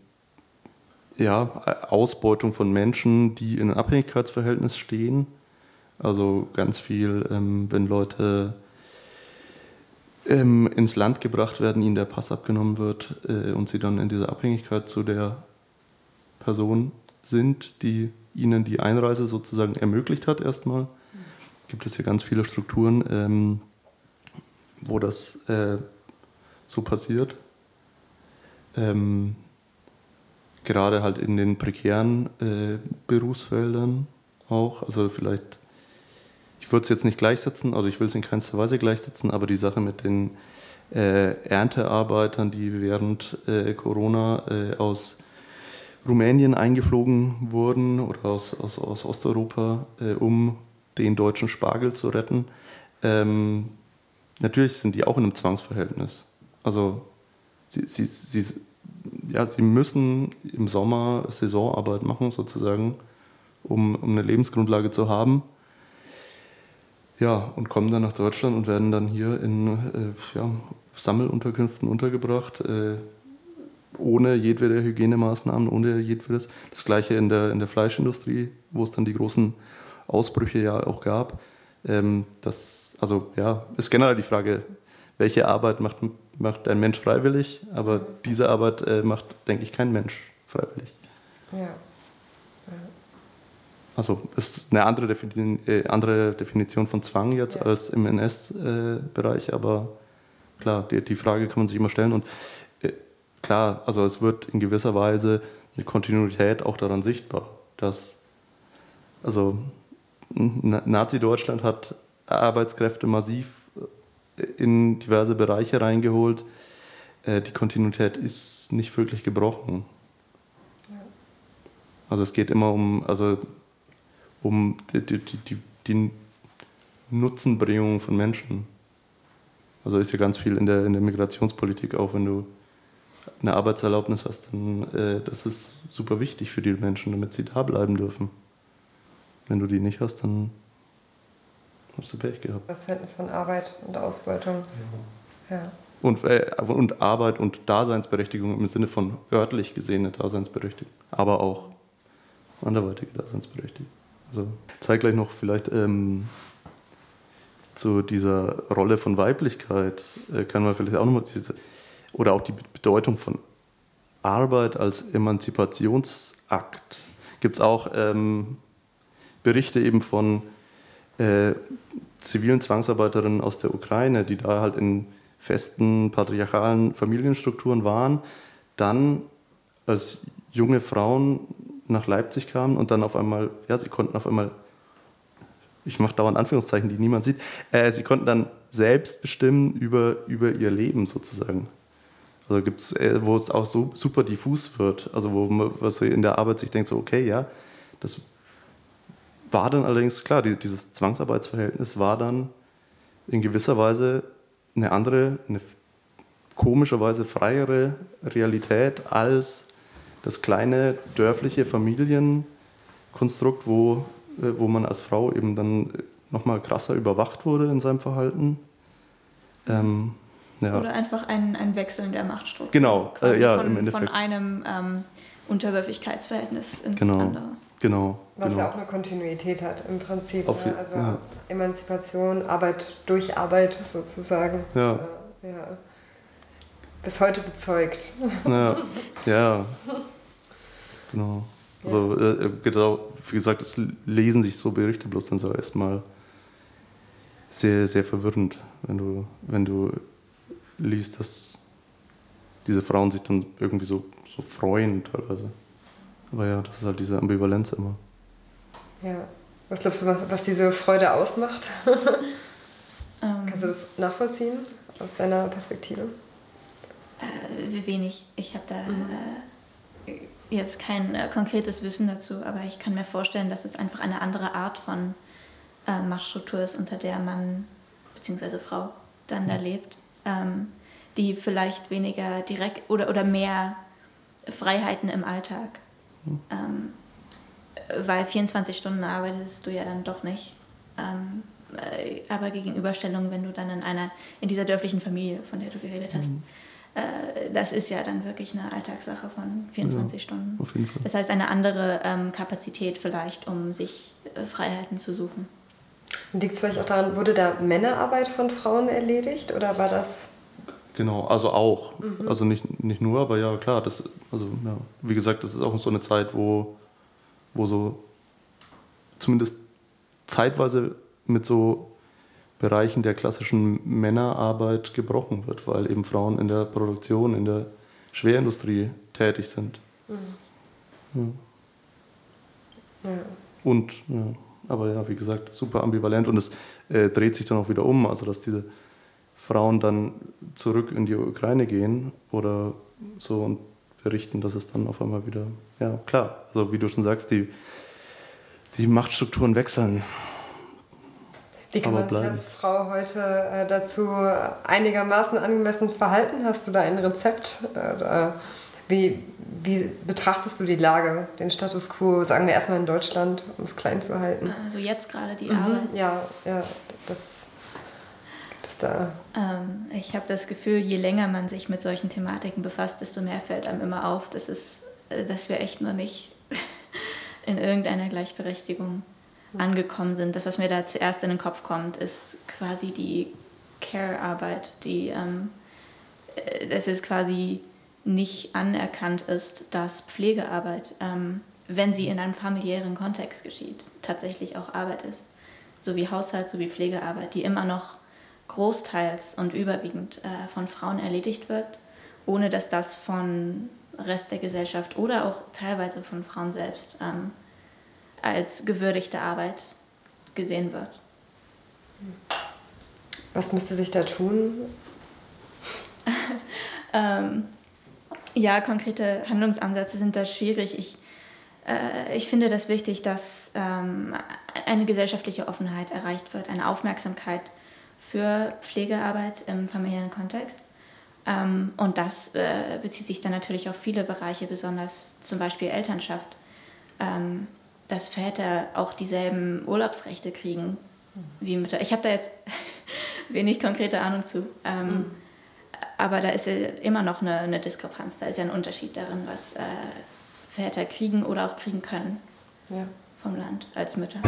ja, Ausbeutung von Menschen, die in einem Abhängigkeitsverhältnis stehen. Also ganz viel, ähm, wenn Leute ähm, ins Land gebracht werden, ihnen der Pass abgenommen wird äh, und sie dann in dieser Abhängigkeit zu der Person sind, die ihnen die Einreise sozusagen ermöglicht hat erstmal, gibt es hier ganz viele Strukturen, ähm, wo das äh, so passiert. Ähm, gerade halt in den prekären äh, Berufsfeldern auch. Also vielleicht, ich würde es jetzt nicht gleichsetzen, also ich will es in keinster Weise gleichsetzen, aber die Sache mit den äh, Erntearbeitern, die während äh, Corona äh, aus Rumänien eingeflogen wurden oder aus, aus, aus Osteuropa, äh, um den deutschen Spargel zu retten. Ähm, natürlich sind die auch in einem Zwangsverhältnis. Also sie, sie, sie, ja, sie müssen im Sommer Saisonarbeit machen, sozusagen, um, um eine Lebensgrundlage zu haben. Ja, und kommen dann nach Deutschland und werden dann hier in äh, ja, Sammelunterkünften untergebracht, äh, ohne jedwede Hygienemaßnahmen, ohne jedwedes. Das gleiche in der, in der Fleischindustrie, wo es dann die großen Ausbrüche ja auch gab. Ähm, das, also ja, ist generell die Frage, welche Arbeit macht, macht ein Mensch freiwillig, aber diese Arbeit äh, macht, denke ich, kein Mensch freiwillig.
Ja. ja.
Also ist eine andere, Defini äh, andere Definition von Zwang jetzt ja. als im NS-Bereich, äh, aber klar, die, die, Frage kann man sich immer stellen und äh, klar, also es wird in gewisser Weise eine Kontinuität auch daran sichtbar, dass also Nazi-Deutschland hat Arbeitskräfte massiv in diverse Bereiche reingeholt. Äh, die Kontinuität ist nicht wirklich gebrochen. Also es geht immer um, also um die, die, die, die Nutzenbringung von Menschen. Also ist ja ganz viel in der, in der Migrationspolitik auch, wenn du eine Arbeitserlaubnis hast, dann äh, das ist super wichtig für die Menschen, damit sie da bleiben dürfen. Wenn du die nicht hast, dann hast du Pech gehabt.
Das Verhältnis von Arbeit und Ausbeutung. Ja. ja.
Und, äh, und Arbeit und Daseinsberechtigung im Sinne von örtlich gesehene Daseinsberechtigung, aber auch anderweitige Daseinsberechtigung. Also zeig gleich noch vielleicht ähm, zu dieser Rolle von Weiblichkeit, äh, kann man vielleicht auch nochmal diese, oder auch die Bedeutung von Arbeit als Emanzipationsakt. Gibt es auch ähm, Berichte eben von äh, zivilen Zwangsarbeiterinnen aus der Ukraine, die da halt in festen patriarchalen Familienstrukturen waren, dann als junge Frauen nach Leipzig kamen und dann auf einmal, ja, sie konnten auf einmal, ich mache dauernd Anführungszeichen, die niemand sieht, äh, sie konnten dann selbst bestimmen über, über ihr Leben sozusagen. Also gibt es, äh, wo es auch so super diffus wird, also wo man was in der Arbeit sich denkt, so, okay, ja, das war dann allerdings klar, dieses Zwangsarbeitsverhältnis war dann in gewisser Weise eine andere, eine komischerweise freiere Realität als das kleine dörfliche Familienkonstrukt, wo, äh, wo man als Frau eben dann nochmal krasser überwacht wurde in seinem Verhalten.
Ähm, ja. Oder einfach ein, ein Wechsel in der Machtstruktur.
Genau,
äh, ja, von, im Endeffekt. Von einem ähm, Unterwürfigkeitsverhältnis ins
genau.
andere.
Genau.
Was
genau.
ja auch eine Kontinuität hat im Prinzip.
Auf,
ne? Also
ja.
Emanzipation, Arbeit durch Arbeit sozusagen.
Ja.
Äh, ja. Bis heute bezeugt.
Ja, ja. genau. Also, äh, genau, wie gesagt, es lesen sich so Berichte bloß dann so erstmal sehr, sehr verwirrend, wenn du, wenn du liest, dass diese Frauen sich dann irgendwie so, so freuen teilweise. Aber ja, das ist halt diese Ambivalenz immer.
Ja. Was glaubst du, was, was diese Freude ausmacht?
Ähm,
Kannst du das nachvollziehen aus deiner Perspektive?
Äh, wenig. Ich habe da.
Mhm.
Äh, jetzt kein äh, konkretes Wissen dazu, aber ich kann mir vorstellen, dass es einfach eine andere Art von äh, Machtstruktur ist, unter der man bzw. Frau dann da lebt, ähm, die vielleicht weniger direkt oder, oder mehr Freiheiten im Alltag. Ähm, weil 24 Stunden arbeitest du ja dann doch nicht. Ähm, äh, aber Gegenüberstellung, wenn du dann in einer, in dieser dörflichen Familie, von der du geredet hast,
Mhm.
äh, das ist ja dann wirklich eine Alltagssache von 24
Ja,
Stunden.
Auf jeden Fall.
Das heißt, eine andere ähm, Kapazität vielleicht, um sich äh, Freiheiten zu suchen.
Liegt es vielleicht auch daran, wurde da Männerarbeit von Frauen erledigt oder war das.
Genau, also auch.
Mhm.
Also nicht, nicht nur, aber ja, klar. Das, also, ja, wie gesagt, das ist auch so eine Zeit, wo, wo so zumindest zeitweise mit so Bereichen der klassischen Männerarbeit gebrochen wird, weil eben Frauen in der Produktion, in der Schwerindustrie tätig sind. Ja.
Ja.
Und, ja, aber ja, wie gesagt, super ambivalent und es äh, dreht sich dann auch wieder um, also dass diese Frauen dann zurück in die Ukraine gehen oder so und berichten, dass es dann auf einmal wieder, ja klar, also wie du schon sagst, die, die Machtstrukturen wechseln.
Wie kann
Aber
man sich als Frau heute äh, dazu einigermaßen angemessen verhalten? Hast du da ein Rezept? Äh, wie, wie betrachtest du die Lage, den Status quo, sagen wir erstmal in Deutschland, um es klein zu halten?
Also jetzt gerade die
Mhm.
Arbeit.
Ja, ja, das da.
Ähm, ich habe das Gefühl, je länger man sich mit solchen Thematiken befasst, desto mehr fällt einem immer auf, dass, es, äh, dass wir echt noch nicht in irgendeiner Gleichberechtigung angekommen sind. Das, was mir da zuerst in den Kopf kommt, ist quasi die Care-Arbeit, die ähm, äh, dass es quasi nicht anerkannt ist, dass Pflegearbeit, ähm, wenn sie in einem familiären Kontext geschieht, tatsächlich auch Arbeit ist. So wie Haushalt, so wie Pflegearbeit, die immer noch großteils und überwiegend äh, von Frauen erledigt wird, ohne dass das von Rest der Gesellschaft oder auch teilweise von Frauen selbst ähm, als gewürdigte Arbeit gesehen wird.
Was müsste sich da tun?
Ähm, ja, konkrete Handlungsansätze sind da schwierig. Ich, äh, ich finde das wichtig, dass ähm, eine gesellschaftliche Offenheit erreicht wird, eine Aufmerksamkeit für Pflegearbeit im familiären Kontext. Ähm, und das äh, bezieht sich dann natürlich auf viele Bereiche, besonders zum Beispiel Elternschaft, ähm, dass Väter auch dieselben Urlaubsrechte kriegen wie Mütter. Ich habe da jetzt wenig konkrete Ahnung zu. Ähm, aber da ist ja immer noch eine, eine Diskrepanz, da ist ja ein Unterschied darin, was äh, Väter kriegen oder auch kriegen können
Ja.
vom Land als Mütter.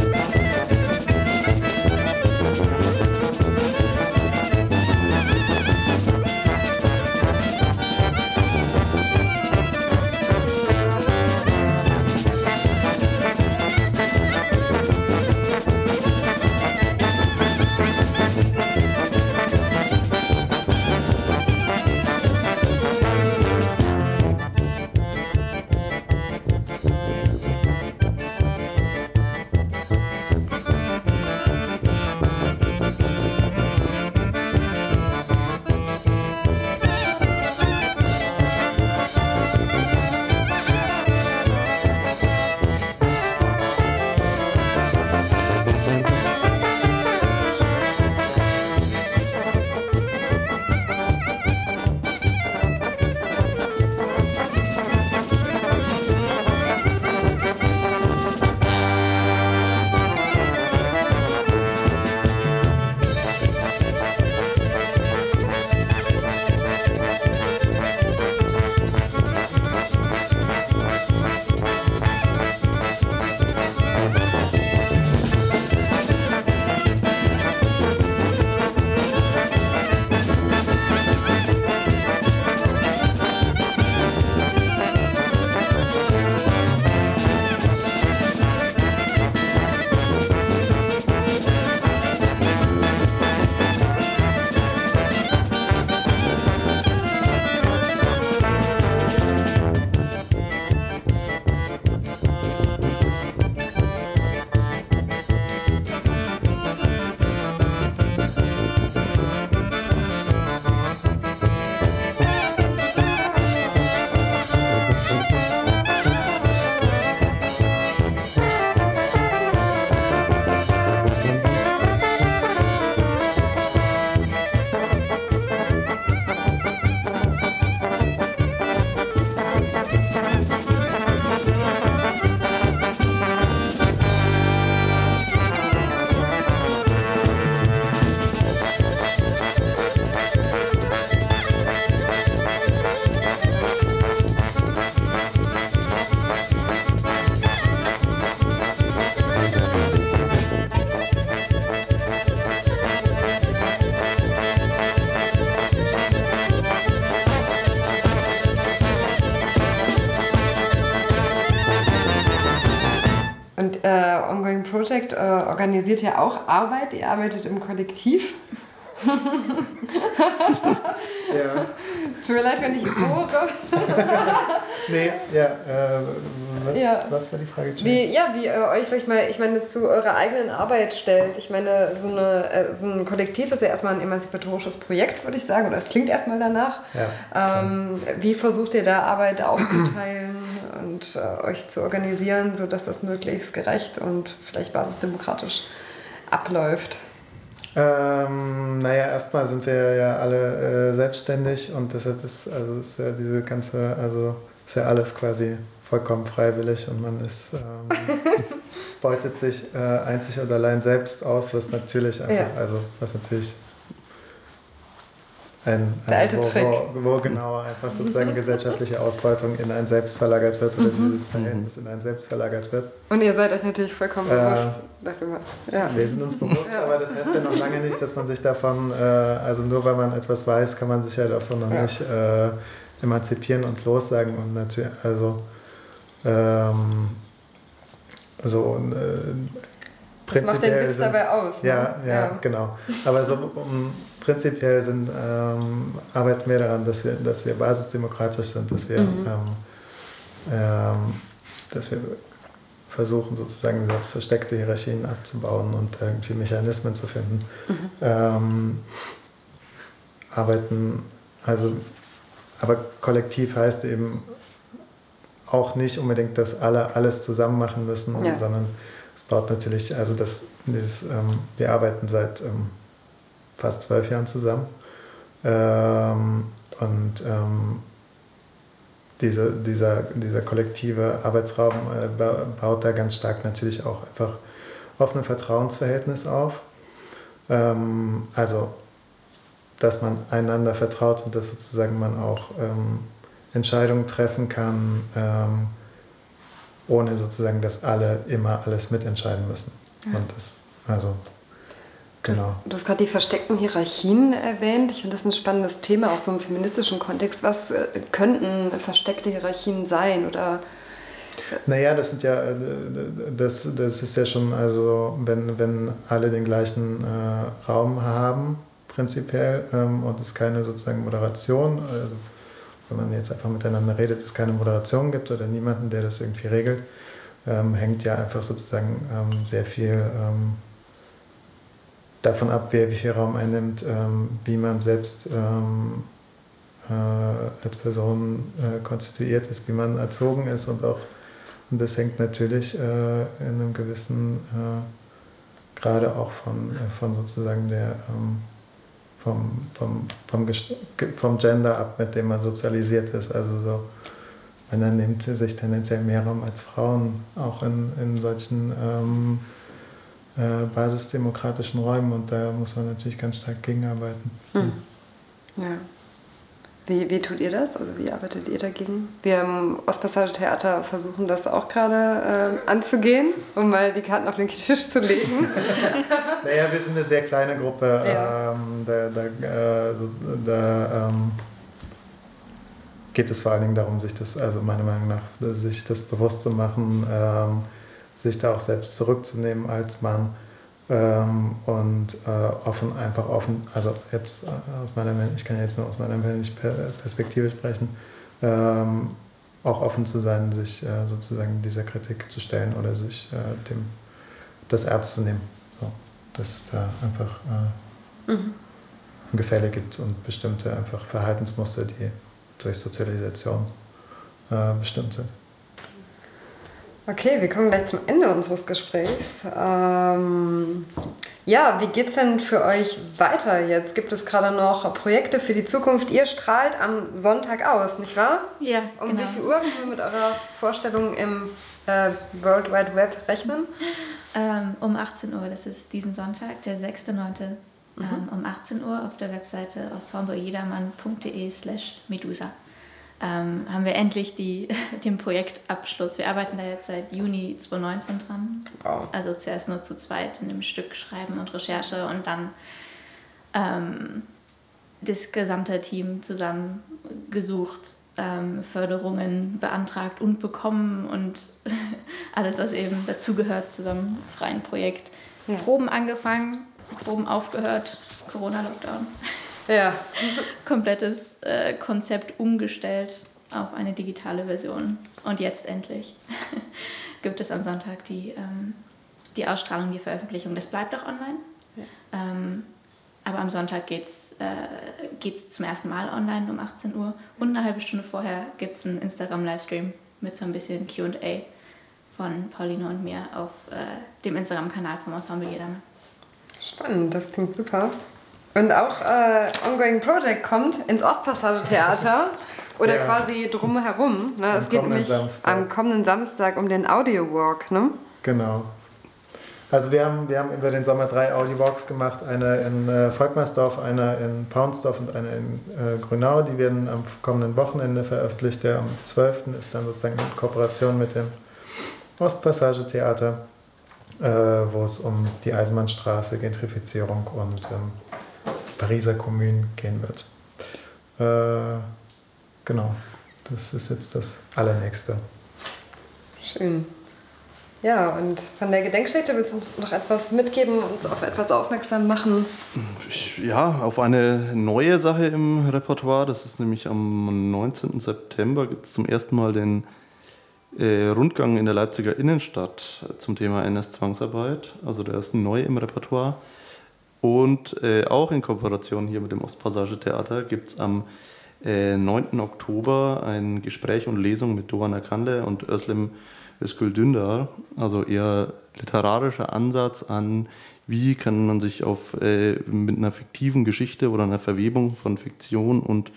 Project äh, organisiert ja auch Arbeit. Ihr arbeitet im Kollektiv.
ja.
Tut mir leid, wenn ich bohre.
nee, ja, was, war die Frage?
Wie, ja, wie ihr euch, sag ich mal, ich meine, zu eurer eigenen Arbeit stellt. Ich meine, so, eine, äh, so ein Kollektiv ist ja erstmal ein emanzipatorisches Projekt, würde ich sagen, oder es klingt erstmal danach.
Ja,
Ähm, wie versucht ihr da Arbeit aufzuteilen und äh, euch zu organisieren, sodass das möglichst gerecht und vielleicht basisdemokratisch abläuft?
Ähm, naja, erstmal sind wir ja alle äh, selbstständig und deshalb ist, also ist ja diese ganze, also ist ja alles quasi vollkommen freiwillig und man ist, ähm, beutet sich äh, einzig und allein selbst aus, was natürlich einfach,
Ja.
also was natürlich ein,
Der alte
wo,
Trick.
Wo, wo genau einfach sozusagen gesellschaftliche Ausbeutung in ein Selbst verlagert wird oder
Mhm.
dieses Verhältnis in ein Selbst verlagert wird.
Und ihr seid euch natürlich vollkommen
Äh,
bewusst darüber. Ja.
Wir sind uns bewusst,
Ja.
aber das heißt ja noch lange nicht, dass man sich davon, äh, also nur weil man etwas weiß, kann man sich ja davon noch
Ja.
nicht äh, emanzipieren und lossagen. Und natürlich, also, ähm, so, äh,
Das macht den Witz
sind-
dabei aus. Ne?
Ja, ja, genau. Aber so um, prinzipiell sind, ähm, arbeiten wir daran, dass wir, dass wir basisdemokratisch sind, dass wir,
Mhm.
ähm, ähm, dass wir versuchen, sozusagen selbst versteckte Hierarchien abzubauen und irgendwie Mechanismen zu finden.
Mhm.
Ähm, arbeiten, also, aber kollektiv heißt eben auch nicht unbedingt, dass alle alles zusammen machen müssen,
Ja.
sondern es braucht natürlich, also das, dieses, ähm, wir arbeiten seit ähm, fast zwölf Jahren zusammen ähm, und ähm, diese, dieser, dieser kollektive Arbeitsraum äh, ba- baut da ganz stark natürlich auch einfach auf ein Vertrauensverhältnis auf. Ähm, also, dass man einander vertraut und dass sozusagen man auch ähm, Entscheidungen treffen kann, ähm, ohne sozusagen, dass alle immer alles mitentscheiden müssen.
Ja.
Und das, also,
Du hast-
genau.
Du hast gerade die versteckten Hierarchien erwähnt. Ich finde das ein spannendes Thema, auch so im feministischen Kontext. Was äh, könnten versteckte Hierarchien sein? Oder
Naja, das sind ja, äh, das, das ist ja schon, also wenn, wenn alle den gleichen äh, Raum haben, prinzipiell, ähm, und es keine sozusagen Moderation, also wenn man jetzt einfach miteinander redet, es keine Moderation gibt oder niemanden, der das irgendwie regelt, ähm, hängt ja einfach sozusagen ähm, sehr viel ähm, davon ab, wer wie viel Raum einnimmt, ähm, wie man selbst ähm, äh, als Person äh, konstituiert ist, wie man erzogen ist und auch und das hängt natürlich äh, in einem gewissen äh, Grade auch von, äh, von sozusagen der vom, vom, vom, vom Gender ab, mit dem man sozialisiert ist. Also so Männer nimmt sich tendenziell mehr Raum als Frauen, auch in, in solchen ähm, äh, basisdemokratischen Räumen und da muss man natürlich ganz stark gegenarbeiten.
Hm. ja. Wie, wie tut ihr das? Also wie arbeitet ihr dagegen? Wir im Ostpassage Theater versuchen das auch gerade äh, anzugehen, um mal die Karten auf den Tisch zu legen.
Naja, wir sind eine sehr kleine Gruppe.
Ja.
Ähm, da da, äh, so, da ähm, geht es vor allen Dingen darum, sich das, also meiner Meinung nach, sich das bewusst zu machen, ähm, sich da auch selbst zurückzunehmen als Mann ähm, und äh, offen, einfach offen, also jetzt äh, aus meiner, ich kann jetzt nur aus meiner Perspektive sprechen, ähm, auch offen zu sein, sich äh, sozusagen dieser Kritik zu stellen oder sich äh, dem, das ernst zu nehmen. So, dass es da einfach äh,
Mhm.
ein Gefälle gibt und bestimmte einfach Verhaltensmuster, die durch Sozialisation äh, bestimmt sind.
Okay, wir kommen gleich zum Ende unseres Gesprächs. Ähm, ja, wie geht's denn für euch weiter jetzt? Gibt es gerade noch Projekte für die Zukunft? Ihr strahlt am Sonntag aus, nicht wahr?
Ja,
Um
genau.
wie viel Uhr können wir mit eurer Vorstellung im äh, World Wide Web rechnen?
Ähm, um 18 Uhr, das ist diesen Sonntag, der 6.9. Ähm, um 18 Uhr auf der Webseite ensemblejedermann.de slash medusa ähm, haben wir endlich die, den Projektabschluss. Wir arbeiten da jetzt seit Juni 2019 dran.
Wow.
Also zuerst nur zu zweit in dem Stück schreiben und Recherche und dann ähm, das gesamte Team zusammengesucht, ähm, Förderungen beantragt und bekommen und alles, was eben dazugehört zu so einem freien Projekt. Ja. Proben angefangen, Proben aufgehört, Corona-Lockdown.
Ja.
Komplettes äh, Konzept umgestellt auf eine digitale Version. Und jetzt endlich gibt es am Sonntag die, ähm, die Ausstrahlung, die Veröffentlichung. Das bleibt auch online. Ja. Ähm, aber am Sonntag geht es äh, zum ersten Mal online um 18 Uhr. Und eine halbe Stunde vorher gibt es einen Instagram-Livestream mit so ein bisschen QA von Pauline und mir auf äh, dem Instagram-Kanal vom Ensemble Jedermann.
Spannend, das klingt super. Und auch äh, Ongoing Project kommt ins Ostpassage-Theater oder ja. quasi drumherum. Ne? Es geht nämlich Samstag. am kommenden Samstag um den Audio Walk. Ne?
Genau. Also wir haben, wir haben über den Sommer drei Audio Walks gemacht. Eine in äh, Volkmersdorf, eine in Paunsdorf und eine in äh, Grünau. Die werden am kommenden Wochenende veröffentlicht. Der am 12. ist dann sozusagen in Kooperation mit dem Ostpassage-Theater, äh, wo es um die Eisenbahnstraße, Gentrifizierung und ähm, Pariser Kommune gehen wird. Äh, genau, das ist jetzt das Allernächste.
Schön. Ja, und von der Gedenkstätte willst du uns noch etwas mitgeben, uns auf etwas aufmerksam machen?
Ja, auf eine neue Sache im Repertoire. Das ist nämlich am 19. September gibt es zum ersten Mal den äh, Rundgang in der Leipziger Innenstadt zum Thema NS-Zwangsarbeit. Also der ist neu im Repertoire. Und äh, auch in Kooperation hier mit dem Ostpassage Theater gibt es am äh, 9. Oktober ein Gespräch und Lesung mit Doana Kandle und Özlem Özgül Dündar. Also eher literarischer Ansatz an, wie kann man sich auf, äh, mit einer fiktiven Geschichte oder einer Verwebung von Fiktion und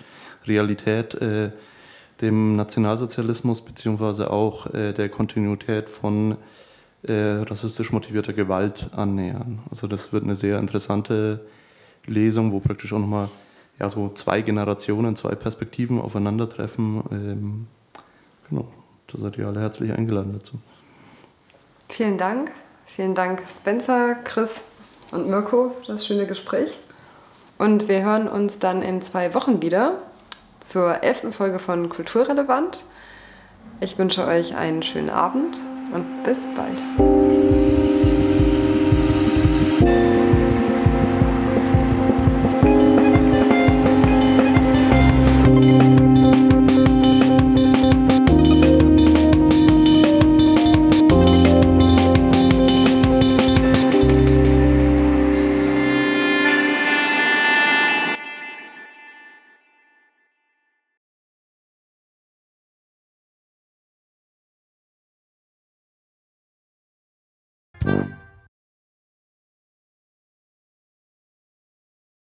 Realität äh, dem Nationalsozialismus beziehungsweise auch äh, der Kontinuität von äh, rassistisch motivierter Gewalt annähern. Also das wird eine sehr interessante Lesung, wo praktisch auch nochmal ja, so zwei Generationen, zwei Perspektiven aufeinandertreffen. Ähm, genau, da seid ihr alle herzlich eingeladen dazu.
Vielen Dank. Vielen Dank Spencer, Chris und Mirko für das schöne Gespräch. Und wir hören uns dann in zwei Wochen wieder zur elften Folge von Kulturrelevant. Ich wünsche euch einen schönen Abend und bis bald.